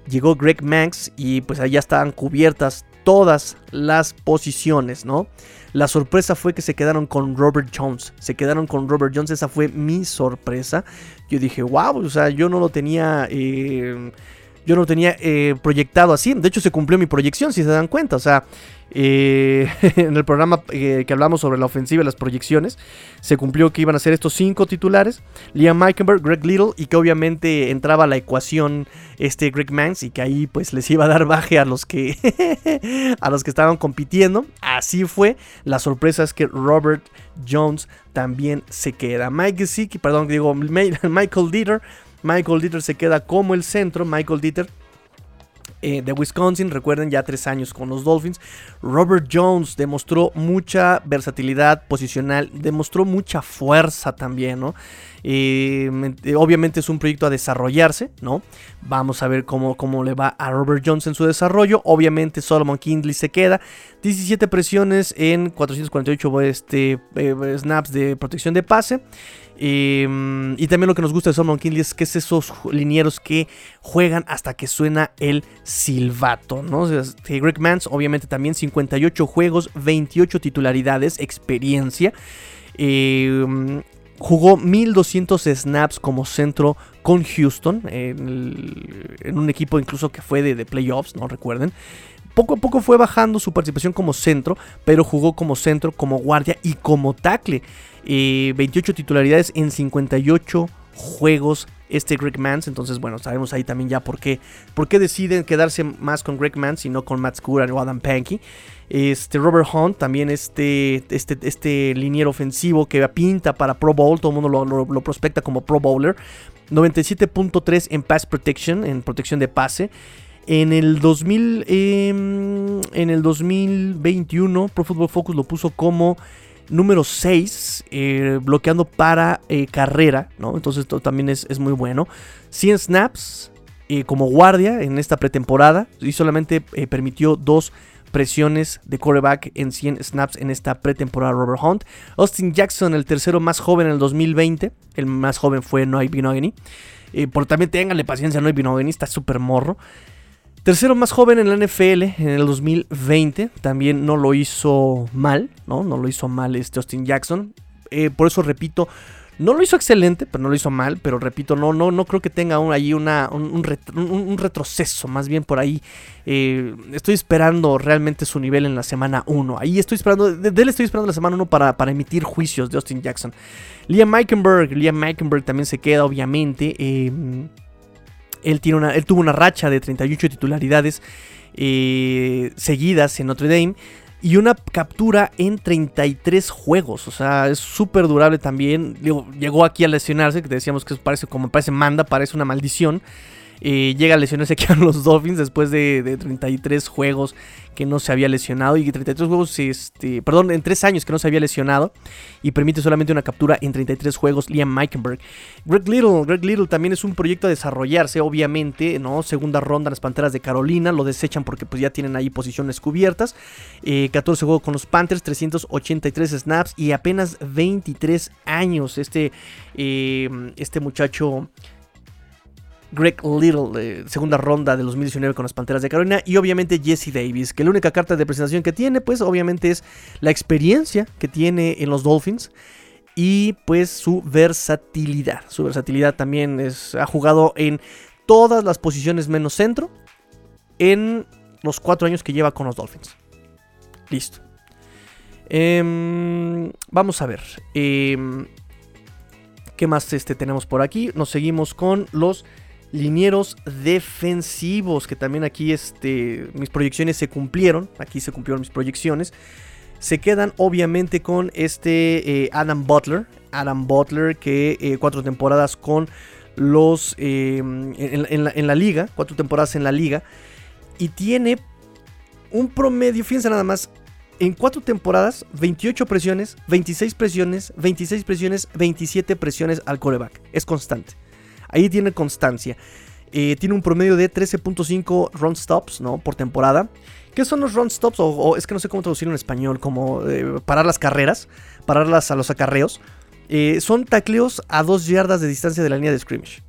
Llegó Greg Manx. Y pues allá estaban cubiertas todas las posiciones, ¿no? La sorpresa fue que se quedaron con Robert Jones. Se quedaron con Robert Jones. Esa fue mi sorpresa. Yo dije, wow, o sea, yo no lo tenía. Eh, yo no lo tenía eh, proyectado así. De hecho, se cumplió mi proyección, si se dan cuenta. O sea, eh, en el programa eh, que hablamos sobre la ofensiva y las proyecciones, se cumplió que iban a ser estos cinco titulares: Liam Meikenberg, Greg Little, y que obviamente entraba la ecuación este Greg Mans y que ahí pues les iba a dar baje a los que a los que estaban compitiendo. Así fue. La sorpresa es que Robert Jones también se queda. Mike Gesicki, perdón, digo Michael Dieter Michael Dieter se queda como el centro. Michael Dieter eh, de Wisconsin, recuerden ya tres años con los Dolphins. Robert Jones demostró mucha versatilidad posicional, demostró mucha fuerza también, ¿no? Eh, obviamente es un proyecto a desarrollarse, ¿no? Vamos a ver cómo, cómo le va a Robert Jones en su desarrollo. Obviamente Solomon Kindley se queda. 17 presiones en 448 este, eh, snaps de protección de pase. Em, y también lo que nos gusta de Solomon Kinley es que es esos linieros que juegan hasta que suena el silbato, ¿no? Greg Mans, obviamente también 58 juegos, 28 titularidades, experiencia. Em, jugó 1200 snaps como centro con Houston, en, un equipo incluso que fue de, de playoffs, ¿no? Recuerden poco a poco fue bajando su participación como centro, pero jugó como centro, como guardia y como tackle. 28 titularidades en 58 juegos este Greg Mans. Entonces, bueno, sabemos ahí también ya por qué, por qué deciden quedarse más con Greg Mans y no con Matt Scura o Adam Pankey. Este Robert Hunt, también este, este, este liniero ofensivo que pinta para Pro Bowl, todo el mundo lo, prospecta como Pro Bowler. 97.3 en Pass Protection, en protección de pase. En el, 2000, em, en el 2021, Pro Football Focus lo puso como número 6, eh, bloqueando para eh, carrera, ¿no? Entonces esto también es, muy bueno. 100 snaps eh, como guardia en esta pretemporada y solamente permitió dos presiones de quarterback en 100 snaps en esta pretemporada Robert Hunt. Austin Jackson, el tercero más joven en el 2020, el más joven fue Noah Binogany. por también ténganle paciencia, Noah Binogany está súper morro. Tercero más joven en la NFL en el 2020, también no lo hizo mal, ¿no? No lo hizo mal este Austin Jackson. Eh, por eso repito, no lo hizo excelente, pero no lo hizo mal, pero repito, no, no, no creo que tenga ahí una, un, retroceso, más bien por ahí. Eh, estoy esperando realmente su nivel en la semana 1. Ahí estoy esperando, de, él estoy esperando la semana 1 para, para, emitir juicios de Austin Jackson. Liam Meikenberg, Liam Meikenberg también se queda, obviamente. Eh, él, tuvo una racha de 38 titularidades eh, seguidas en Notre Dame y una captura en 33 juegos. O sea, es súper durable también. llegó aquí a lesionarse, que decíamos que parece como parece manda, parece una maldición. Llega a lesionarse aquí a los Dolphins después de, 33 juegos que no se había lesionado. Y 33 juegos, este, perdón, en 3 años que no se había lesionado. Y permite solamente una captura en 33 juegos. Liam Meikenberg. Greg Little, Greg Little también es un proyecto a desarrollarse, obviamente, ¿no? Segunda ronda las Panteras de Carolina. Lo desechan porque pues ya tienen ahí posiciones cubiertas. 14 eh, juegos con los Panthers, 383 snaps y apenas 23 años. Este, eh, este muchacho Greg Little, segunda ronda de 2019 con las Panteras de Carolina, y obviamente Jesse Davis, que la única carta de presentación que tiene, pues obviamente es la experiencia que tiene en los Dolphins y pues su versatilidad. Su versatilidad también es, ha jugado en todas las posiciones menos centro en los cuatro años que lleva con los Dolphins. Listo. Em, vamos a ver. Em, ¿Qué más este, tenemos por aquí? Nos seguimos con los linieros defensivos, que también aquí este, mis proyecciones se cumplieron, aquí se cumplieron mis proyecciones. Se quedan obviamente con este eh, Adam Butler, Adam Butler que eh, cuatro temporadas con los eh, en, la, liga, cuatro temporadas en la liga y tiene un promedio, fíjense nada más, en cuatro temporadas, 28 presiones, 26 presiones, 26 presiones, 27 presiones al coreback. Es constante. Ahí tiene constancia. Eh, tiene un promedio de 13.5 run stops ¿no? por temporada. ¿Qué son los run stops? O, es que no sé cómo traducirlo en español, como eh, parar las carreras, pararlas a los acarreos. Eh, son tacleos a 2 yardas de distancia de la línea de scrimmage.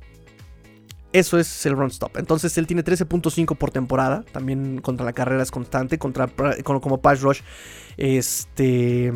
Eso es el run stop. Entonces él tiene 13.5 por temporada. También contra la carrera es constante. Contra, como pass rush. Este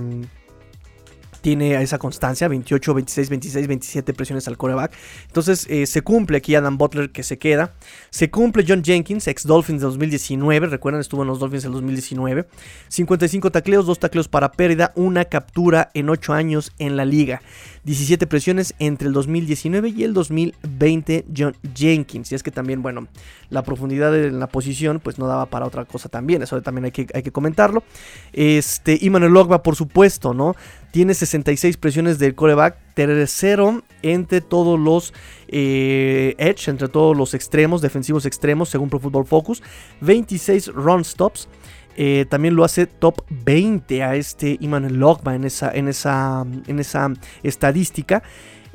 tiene esa constancia, 28, 26, 26, 27 presiones al coreback. Entonces eh, se cumple aquí Adam Butler que se queda. Se cumple John Jenkins, ex Dolphins de 2019. Recuerdan, estuvo en los Dolphins en 2019. 55 tacleos, 2 tacleos para pérdida, una captura en 8 años en la liga. 17 presiones entre el 2019 y el 2020 John Jenkins. Y es que también, bueno, la profundidad en la posición pues no daba para otra cosa también. Eso también hay que, hay que comentarlo. Este, Imanuel Ogba, por supuesto, ¿no? Tiene 66 presiones del coreback, tercero entre todos los eh, edge, entre todos los extremos, defensivos extremos, según Pro Football Focus, 26 run stops. Eh, también lo hace top 20 a este Iman Logba en esa, en esa, en esa estadística.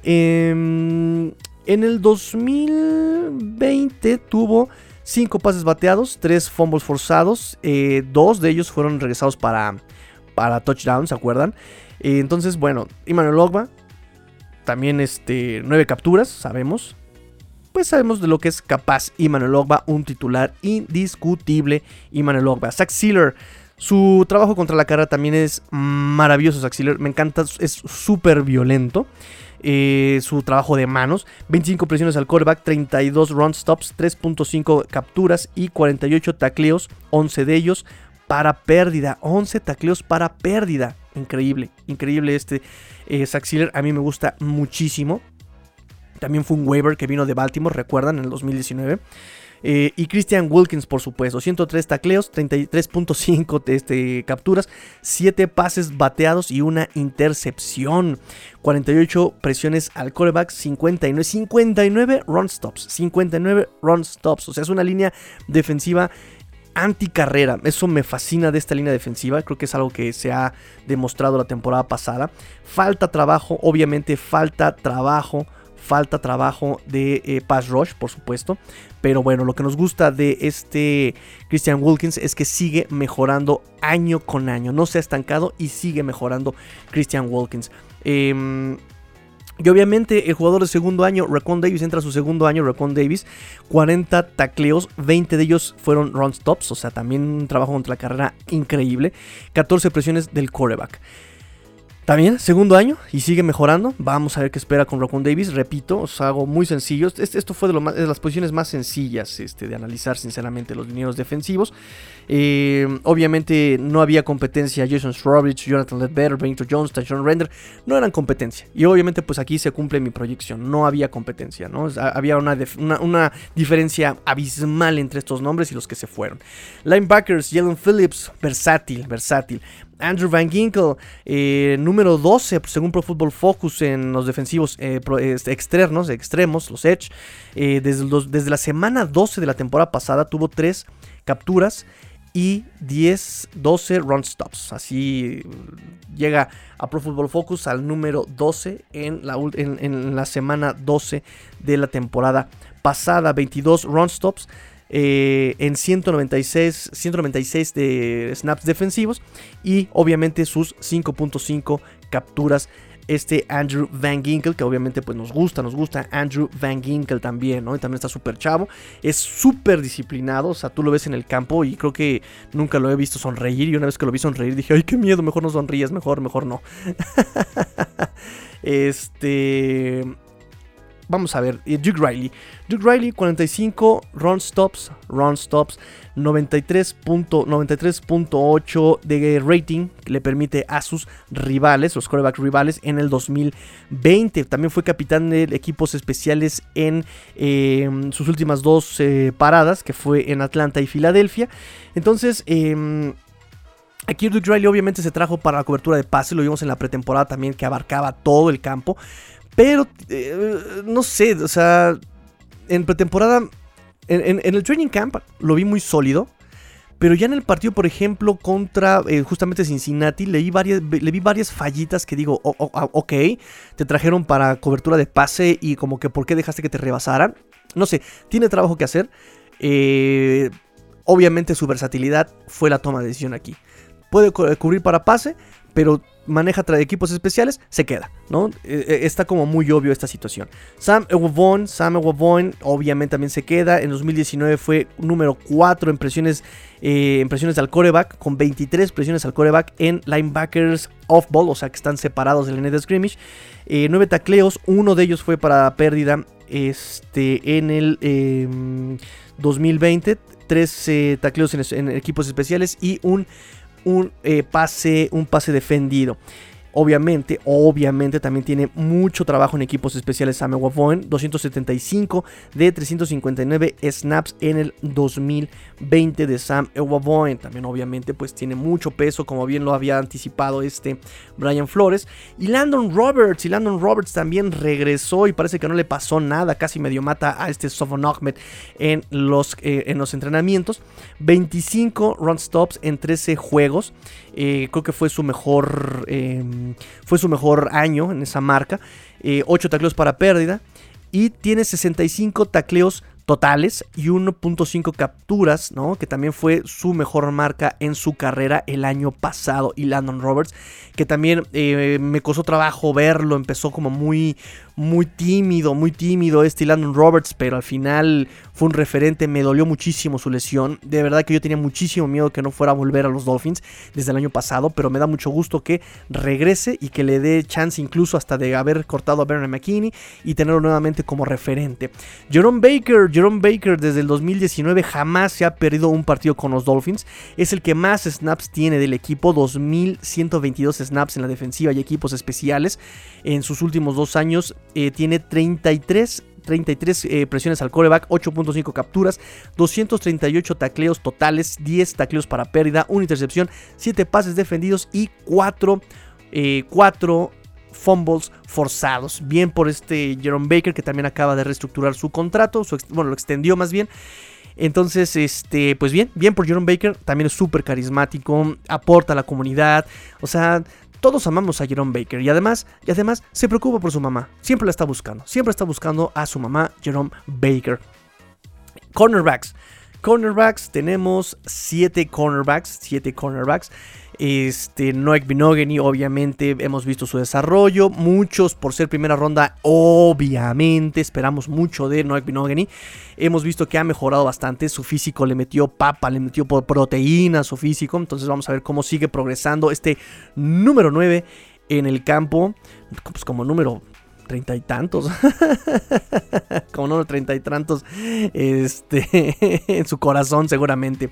Em, en el 2020 tuvo 5 pases bateados, 3 fumbles forzados, eh, dos de ellos fueron regresados para, para touchdown, ¿se acuerdan? Eh, entonces, bueno, Emmanuel Ogba, también este, 9 capturas, sabemos. Pues sabemos de lo que es capaz Emmanuel Ogba, un titular indiscutible Emmanuel Ogba. Zach Sealer, su trabajo contra la cara también es maravilloso, Zach Sealer, me encanta, es súper violento. Eh, su trabajo de manos. 25 presiones al quarterback, 32 run stops, 3.5 capturas y 48 tacleos, 11 de ellos para pérdida. 11 tacleos para pérdida. Increíble, increíble este eh, A mí me gusta muchísimo. También fue un waiver que vino de Baltimore, recuerdan, en el 2019. Eh, y Christian Wilkins, por supuesto. 103 tacleos, 33.5 este, capturas, 7 pases bateados y una intercepción. 48 presiones al coreback, 59, 59 run stops. 59 run stops. O sea, es una línea defensiva anticarrera. Eso me fascina de esta línea defensiva. Creo que es algo que se ha demostrado la temporada pasada. Falta trabajo, obviamente falta trabajo falta trabajo de eh, pass rush, por supuesto. Pero bueno, lo que nos gusta de este Christian Wilkins es que sigue mejorando año con año. No se ha estancado y sigue mejorando Christian Wilkins. Em, y obviamente el jugador de segundo año, Racon Davis, entra a su segundo año, Racon Davis, 40 tacleos, 20 de ellos fueron run stops, o sea, también un trabajo contra la carrera increíble, 14 presiones del quarterback. También, segundo año y sigue mejorando. Vamos a ver qué espera con Rocon Davis. Repito, os hago muy sencillo. Este, esto fue de, las posiciones más sencillas este, de analizar, sinceramente, los linieros defensivos. Eh, obviamente no había competencia. Jason Strawbridge, Jonathan Ledbetter, Benito Jones, Tyson Render no eran competencia. Y obviamente, pues aquí se cumple mi proyección. No había competencia. Había una, una diferencia abismal entre estos nombres y los que se fueron. Linebackers, Jalen Phillips, versátil, versátil. Andrew Van Ginkel, eh, número 12 según Pro Football Focus en los defensivos eh, externos, extremos, los Edge. Eh, desde, desde, la semana 12 de la temporada pasada tuvo 3 capturas y 10, 12 run stops. Así llega a Pro Football Focus al número 12 en la, en la semana 12 de la temporada pasada. 22 run stops. Eh, en 196, 196 de snaps defensivos y obviamente sus 5.5 capturas este Andrew Van Ginkel, que obviamente pues nos gusta, nos gusta Andrew Van Ginkel también, ¿no? Y también está súper chavo, es súper disciplinado, o sea, tú lo ves en el campo y creo que nunca lo he visto sonreír y una vez que lo vi sonreír dije, ay, qué miedo, mejor no sonríes, mejor, mejor no. este vamos a ver, eh, Duke Riley. Duke Riley, 45 run stops, run stops, 93.8 de rating que le permite a sus rivales, los quarterback rivales, en el 2020. También fue capitán de equipos especiales en em, sus últimas dos eh, paradas, que fue en Atlanta y Filadelfia. Entonces, em, Aquí Duke Riley obviamente se trajo para la cobertura de pase, lo vimos en la pretemporada también que abarcaba todo el campo. Pero, eh, no sé, o sea, en pretemporada, en, el training camp lo vi muy sólido. Pero ya en el partido, por ejemplo, contra eh, justamente Cincinnati, le vi, varias, le vi varias fallitas que digo, ah, ok, te trajeron para cobertura de pase y como que por qué dejaste que te rebasaran. No sé, tiene trabajo que hacer. Eh, obviamente su versatilidad fue la toma de decisión aquí. Puede cubrir para pase, pero maneja equipos especiales, se queda, ¿no? E, e, está como muy obvio esta situación. Sam Ewavon, Sam Ewavon obviamente también se queda. En 2019 fue número 4 en presiones, eh, al coreback, con 23 presiones al coreback en linebackers off-ball, o sea que están separados del net de scrimmage. 9 eh, tacleos, uno de ellos fue para pérdida este, en el 2020. Em, 3 tacleos en equipos especiales y un un, eh, pase, un pase defendido. Obviamente, obviamente también tiene mucho trabajo en equipos especiales Sam Ewafoen, 275 de 359 snaps en el 2020 de Sam Ewafoen. También obviamente pues tiene mucho peso, como bien lo había anticipado este Brian Flores. Y Landon Roberts, y Landon Roberts también regresó y parece que no le pasó nada, casi medio mata a este Sofon Ahmed en los, eh, en los entrenamientos. 25 run stops en 13 juegos. Eh, creo que fue su mejor, em, fue su mejor año en esa marca. 8 eh, tacleos para pérdida. Y tiene 65 tacleos totales y 1.5 capturas, ¿no? Que también fue su mejor marca en su carrera el año pasado. Y Landon Roberts, que también eh, me costó trabajo verlo, empezó como muy, muy tímido, muy tímido este Landon Roberts, pero al final fue un referente, me dolió muchísimo su lesión. De verdad que yo tenía muchísimo miedo que no fuera a volver a los Dolphins desde el año pasado, pero me da mucho gusto que regrese y que le dé chance incluso hasta de haber cortado a Bernard McKinney y tenerlo nuevamente como referente. Jerome Baker, Jerome Baker desde el 2019 jamás se ha perdido un partido con los Dolphins, es el que más snaps tiene del equipo, 2122 snaps en la defensiva y equipos especiales en sus últimos dos años eh, tiene 33 33 eh, presiones al coreback, 8.5 capturas, 238 tacleos totales, 10 tacleos para pérdida, una intercepción, 7 pases defendidos y 4, eh, fumbles forzados. Bien por este Jerome Baker que también acaba de reestructurar su contrato, bueno, lo extendió más bien. Entonces, este, pues bien, bien por Jerome Baker, también es súper carismático, aporta a la comunidad, o sea, todos amamos a Jerome Baker y además, y además se preocupa por su mamá. Siempre la está buscando. Siempre está buscando a su mamá, Jerome Baker. Cornerbacks. Cornerbacks, tenemos 7 cornerbacks. 7 cornerbacks. Este, Noek Binogany, obviamente, hemos visto su desarrollo. Muchos, por ser primera ronda, obviamente, esperamos mucho de Noek Binogany. Hemos visto que ha mejorado bastante. Su físico le metió papa, le metió proteína a su físico. Entonces, vamos a ver cómo sigue progresando este número 9 en el campo. Pues como número treinta y tantos. como número treinta y tantos. Este, en su corazón, seguramente.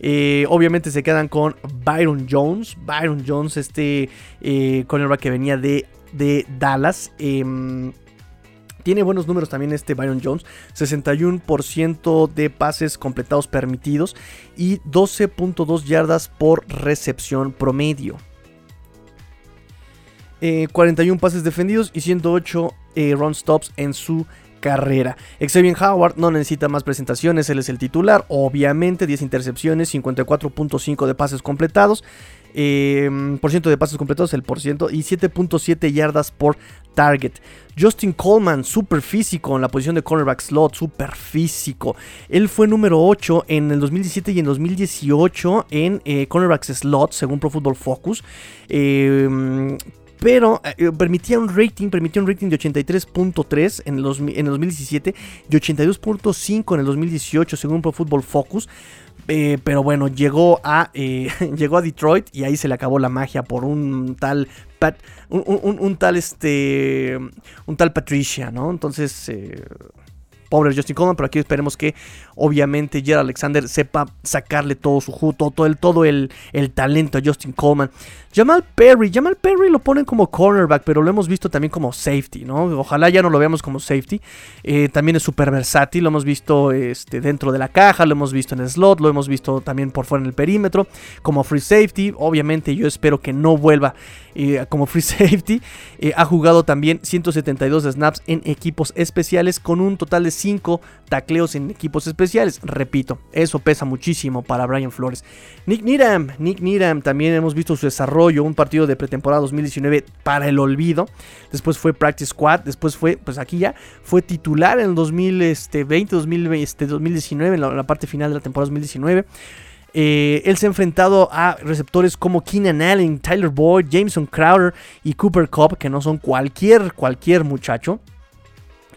Eh, obviamente se quedan con Byron Jones. Byron Jones, este eh, cornerback que venía de, de Dallas. Em, tiene buenos números también este Byron Jones. 61% de pases completados permitidos y 12.2 yardas por recepción promedio. 41 eh, pases defendidos y 108 run stops en su carrera. Xavier Howard no necesita más presentaciones, él es el titular, obviamente 10 intercepciones, 54.5 de pases completados, eh, por ciento de pases completados el por ciento y 7.7 yardas por target. Justin Coleman, super físico en la posición de cornerback slot, super físico. Él fue número 8 en el 2017 y en 2018 en eh, cornerback slot, según Pro Football Focus. Eh, pero eh, eh, permitía un rating, permitía un rating de 83.3 en, en el 2017 y 82.5 en el 2018 según Pro Football Focus. Eh, pero bueno, llegó a, llegó a Detroit y ahí se le acabó la magia por un tal Pat, un, tal este, un tal Patricia, ¿no? Entonces, pobre Justin Coleman, pero aquí esperemos que obviamente Gerald Alexander sepa sacarle todo su jugo, todo, el, todo el, el talento a Justin Coleman. Jamal Perry, Jamal Perry lo ponen como cornerback, pero lo hemos visto también como safety, ¿no? Ojalá ya no lo veamos como safety. Eh, también es súper versátil, lo hemos visto este, dentro de la caja, lo hemos visto en el slot, lo hemos visto también por fuera en el perímetro, como free safety. Obviamente yo espero que no vuelva eh, como free safety. Eh, ha jugado también 172 snaps en equipos especiales con un total de 5 tacleos en equipos especiales. Repito, eso pesa muchísimo para Brian Flores. Nick Niram, Nick Niram también hemos visto su desarrollo un partido de pretemporada 2019 para el olvido. Después fue Practice Squad, después fue, pues aquí ya, fue titular en el 2020, 2020, 2019, en la, parte final de la temporada 2019. Eh, él se ha enfrentado a receptores como Keenan Allen, Tyler Boyd, Jameson Crowder y Cooper Cup, que no son cualquier, cualquier muchacho.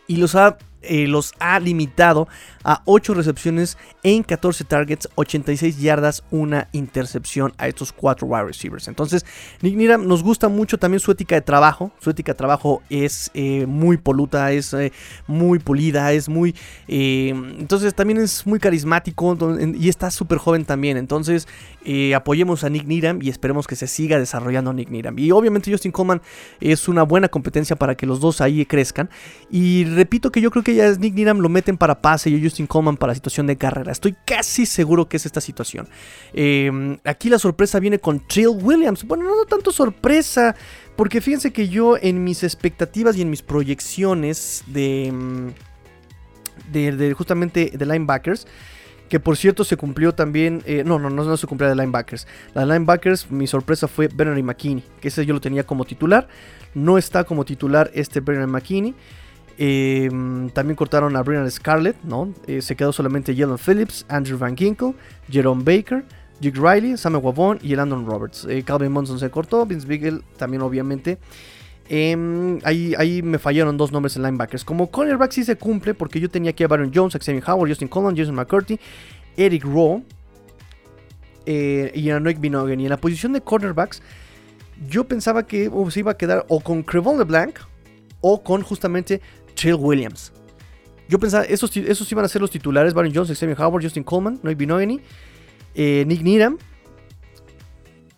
Y los ha eh, los ha limitado a 8 recepciones en 14 targets, 86 yardas, una intercepción a estos 4 wide receivers. Entonces, Nick Niram nos gusta mucho también su ética de trabajo. Su ética de trabajo es eh, muy poluta, es eh, muy pulida, es muy... entonces también es muy carismático y está súper joven también. Entonces, apoyemos a Nick Niram y esperemos que se siga desarrollando Nick Niram. Y obviamente Justin Coleman es una buena competencia para que los dos ahí crezcan. Y repito que yo creo que ya Nick Niram lo meten para pase y Justin Coleman para situación de carrera. Estoy casi seguro que es esta situación. Em, aquí la sorpresa viene con Trill Williams. Bueno, no tanto sorpresa, porque fíjense que yo en mis expectativas y en mis proyecciones de, em, de, justamente de linebackers, que por cierto se cumplió también. Eh, no, no, no, no se cumplió de linebackers. La linebackers, mi sorpresa fue Bernard McKinney, que ese yo lo tenía como titular. No está como titular este Bernard McKinney. Em, también cortaron a Brian Scarlett, ¿no? Eh, se quedó solamente Jalen Phillips, Andrew Van Ginkle, Jerome Baker, Jake Riley, Samuel Wabon y Landon Roberts. Eh, Calvin Monson se cortó, Vince Beagle también obviamente. Em, ahí, ahí, me fallaron dos nombres en linebackers. Como cornerback sí se cumple porque yo tenía aquí a Baron Jones, Xavier Howard, Justin Collins, Jason McCurdy, Eric Rowe eh, y Anoik Binogen. Y en la posición de cornerbacks yo pensaba que se iba a quedar o con Crevon LeBlanc o con justamente Trill Williams. Yo pensaba, esos, esos iban a ser los titulares: Baron Jones, Xavier Howard, Justin Coleman, Noy Binogheny, eh, Nick Needham.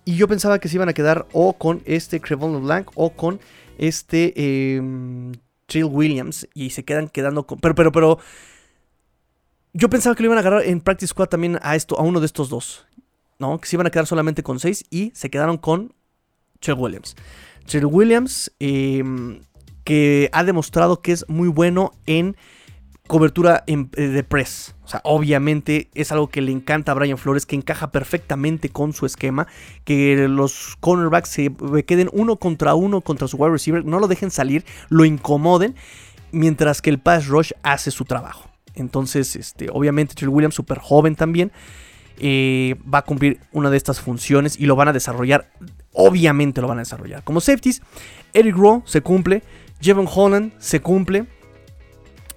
Y yo pensaba que se iban a quedar o con este Crevon LeBlanc o con este eh, Williams. Y se quedan quedando con. Pero, pero, pero. Yo pensaba que lo iban a agarrar en Practice Squad también a, esto, a uno de estos dos. ¿no? Que se iban a quedar solamente con 6 y se quedaron con Trill Williams. Trill Williams. Eh, que ha demostrado que es muy bueno en cobertura eh, de press. O sea, obviamente es algo que le encanta a Brian Flores, que encaja perfectamente con su esquema. Que los cornerbacks se queden uno contra uno contra su wide receiver, no lo dejen salir, lo incomoden, mientras que el pass rush hace su trabajo. Entonces, este, obviamente, Trill Williams, súper joven también, eh, va a cumplir una de estas funciones y lo van a desarrollar. Obviamente lo van a desarrollar. Como safeties, Eric Rowe se cumple. Jevon Holland se cumple.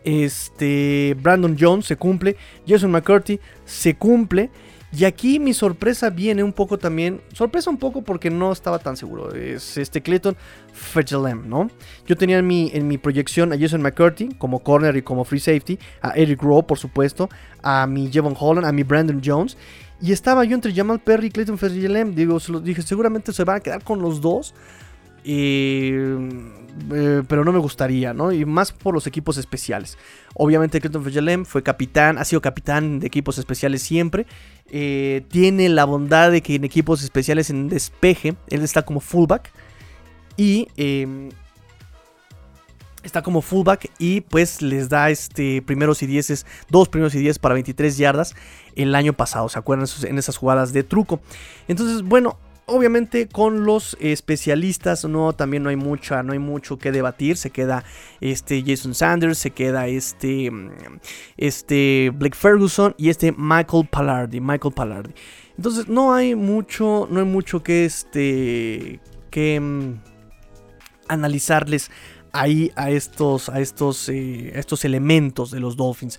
Este, Brandon Jones se cumple. Jason McCurdy se cumple. Y aquí mi sorpresa viene un poco también. Sorpresa un poco porque no estaba tan seguro. Es este Clayton Fetchelem, ¿no? Yo tenía en mi, en mi proyección a Jason McCurdy como corner y como free safety. A Eric Rowe, por supuesto. A mi Jevon Holland. A mi Brandon Jones. Y estaba yo entre Jamal Perry y Clayton Fetchelem. Digo, se dije, seguramente se van a quedar con los dos. Eh, pero no me gustaría, ¿no? Y más por los equipos especiales. Obviamente Clinton Fejelem fue capitán, ha sido capitán de equipos especiales siempre. Eh, tiene la bondad de que en equipos especiales en despeje, él está como fullback. Y em, está como fullback y pues les da este primeros y dieces, dos primeros y diez para 23 yardas el año pasado, ¿se acuerdan? En esas jugadas de truco. Entonces, bueno, Obviamente con los especialistas no también no hay mucha no hay mucho que debatir, se queda este Jason Sanders, se queda este este Blake Ferguson y este Michael Pallardi, Michael Pallardi. Entonces no hay mucho no hay mucho que este que mm, analizarles ahí a estos a estos eh, estos elementos de los Dolphins.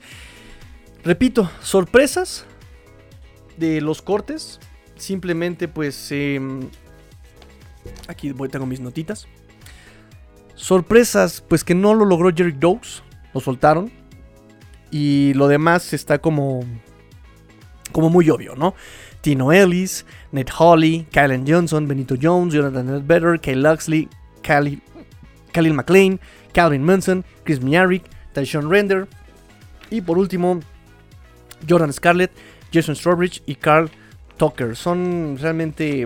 Repito, sorpresas de los cortes simplemente pues... Em, aquí tengo mis notitas. Sorpresas, pues que no lo logró Jerry Dogs. Lo soltaron. Y lo demás está como... Como muy obvio, ¿no? Tino Ellis, Ned Holly, Kylan Johnson, Benito Jones, Jonathan Better, Kyle Luxley, Khalil McLean, Calvin Munson, Chris Miarick, Tyshon Render. Y por último, Jordan Scarlett, Jason Strawbridge y Carl Tucker. Son realmente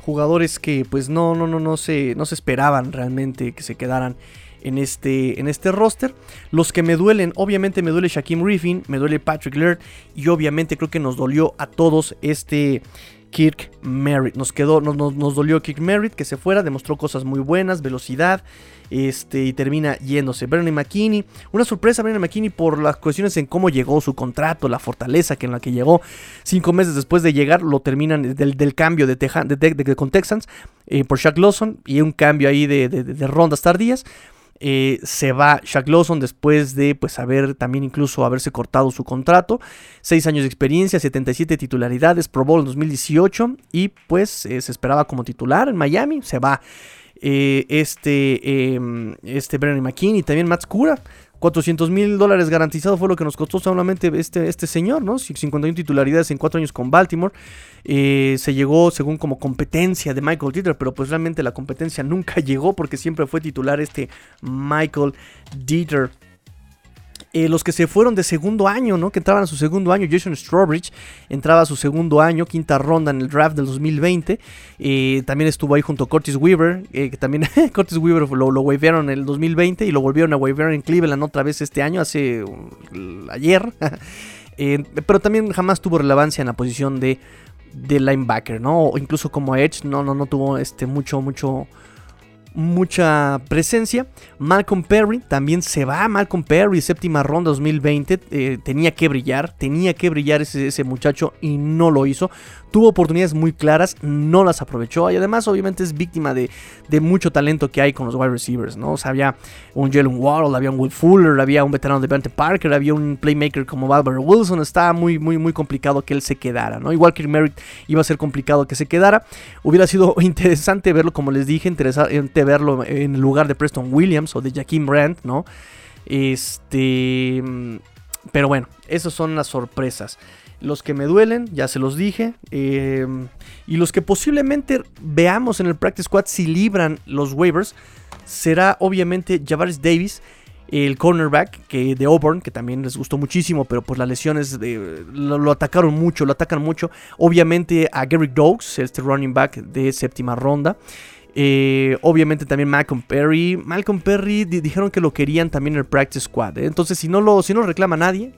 jugadores que pues no, no, no, no se, no se esperaban realmente que se quedaran en este, en este roster. Los que me duelen, obviamente me duele Shaquem Griffin, me duele Patrick Laird y obviamente creo que nos dolió a todos este Kirk Merritt. Nos quedó, nos, nos, dolió Kirk Merritt que se fuera, demostró cosas muy buenas, velocidad, este, y termina yéndose. Bernie McKinney, una sorpresa Bernie McKinney por las cuestiones en cómo llegó su contrato, la fortaleza que en la que llegó. Cinco meses después de llegar, lo terminan del, cambio de, de, con Texans eh, por Shaq Lawson y un cambio ahí de, rondas tardías. Eh, se va Shaq Lawson después de pues haber también incluso haberse cortado su contrato. Seis años de experiencia, 77 titularidades, Pro Bowl en 2018 y pues eh, se esperaba como titular en Miami. Se va eh, este, em, este Bernie McKean y también Matt Scura. 400 mil dólares garantizado fue lo que nos costó solamente este, este señor, ¿no? 51 titularidades en 4 años con Baltimore. Eh, se llegó según como competencia de Michael Dieter, pero pues realmente la competencia nunca llegó porque siempre fue titular este Michael Dieter. Eh, los que se fueron de segundo año, ¿no? Que entraban a su segundo año. Jason Strawbridge entraba a su segundo año, quinta ronda en el draft del 2020. Eh, también estuvo ahí junto a Curtis Weaver, eh, que también Curtis Weaver lo, lo en el 2020 y lo volvieron a wavear en Cleveland otra vez este año, hace ayer. pero también jamás tuvo relevancia en la posición de, de linebacker, ¿no? O incluso como Edge, no, no, no tuvo este, mucho, mucho mucha presencia. Malcolm Perry también se va. Malcolm Perry, séptima ronda 2020. Eh, tenía que brillar, tenía que brillar ese, ese, muchacho y no lo hizo. Tuvo oportunidades muy claras, no las aprovechó. Y además, obviamente, es víctima de, mucho talento que hay con los wide receivers. ¿no? Había un Jalen Waddle, había un Will Fuller, había un veterano de Bante Parker, había un playmaker como Albert Wilson. Estaba muy, muy, muy complicado que él se quedara. ¿no? Igual que Merritt iba a ser complicado que se quedara. Hubiera sido interesante verlo, como les dije, interesante verlo en lugar de Preston Williams o de Jaquim Brandt, ¿no? Este. Pero bueno, esas son las sorpresas. Los que me duelen, ya se los dije. Em, y los que posiblemente veamos en el Practice Squad si libran los waivers, será obviamente Javaris Davis, el cornerback que de Auburn, que también les gustó muchísimo, pero pues las lesiones lo, atacaron mucho, lo atacan mucho. Obviamente a Gary Dogs, este running back de séptima ronda. Eh, obviamente también Malcolm Perry. Malcolm Perry dijeron que lo querían también en el Practice Squad. ¿eh? Entonces, si no, lo, si no reclama nadie,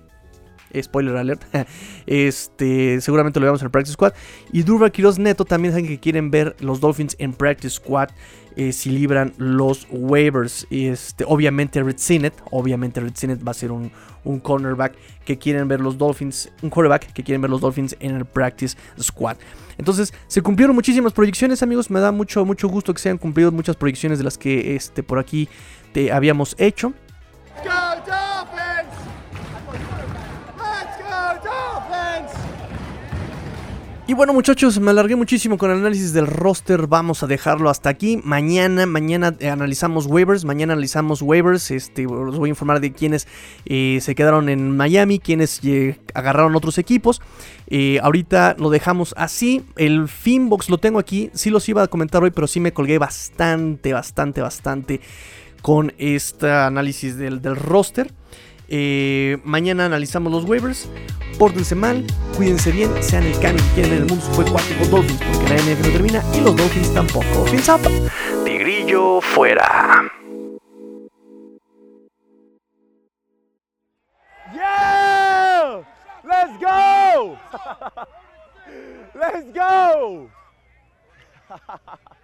spoiler alert, este, seguramente lo veamos en el Practice Squad. Y Durva Quiroz Neto también saben que quieren ver los Dolphins en Practice Squad eh, si libran los waivers. Este, obviamente Red Sinet, obviamente Red Sinet va a ser un, un cornerback que quieren ver los Dolphins, un quarterback que quieren ver los Dolphins en el Practice Squad. Entonces, se cumplieron muchísimas proyecciones, amigos. Me da mucho, mucho gusto que se hayan cumplido muchas proyecciones de las que este, por aquí te habíamos hecho. Y bueno muchachos, me alargué muchísimo con el análisis del roster, vamos a dejarlo hasta aquí. Mañana, mañana eh, analizamos waivers, mañana analizamos waivers, este, os voy a informar de quienes eh, se quedaron en Miami, quienes eh, agarraron otros equipos. ahorita lo dejamos así, el Finbox lo tengo aquí, sí los iba a comentar hoy, pero sí me colgué bastante, bastante, bastante con este análisis del, del roster. Mañana analizamos los waivers pórtense mal, cuídense bien, sean el cambio que quieren en el mundo fue cuatro Dolphins, porque la NF no termina y los Dolphins tampoco. Fins up, Tigrillo fuera. Yeah! Let's go! Let's go!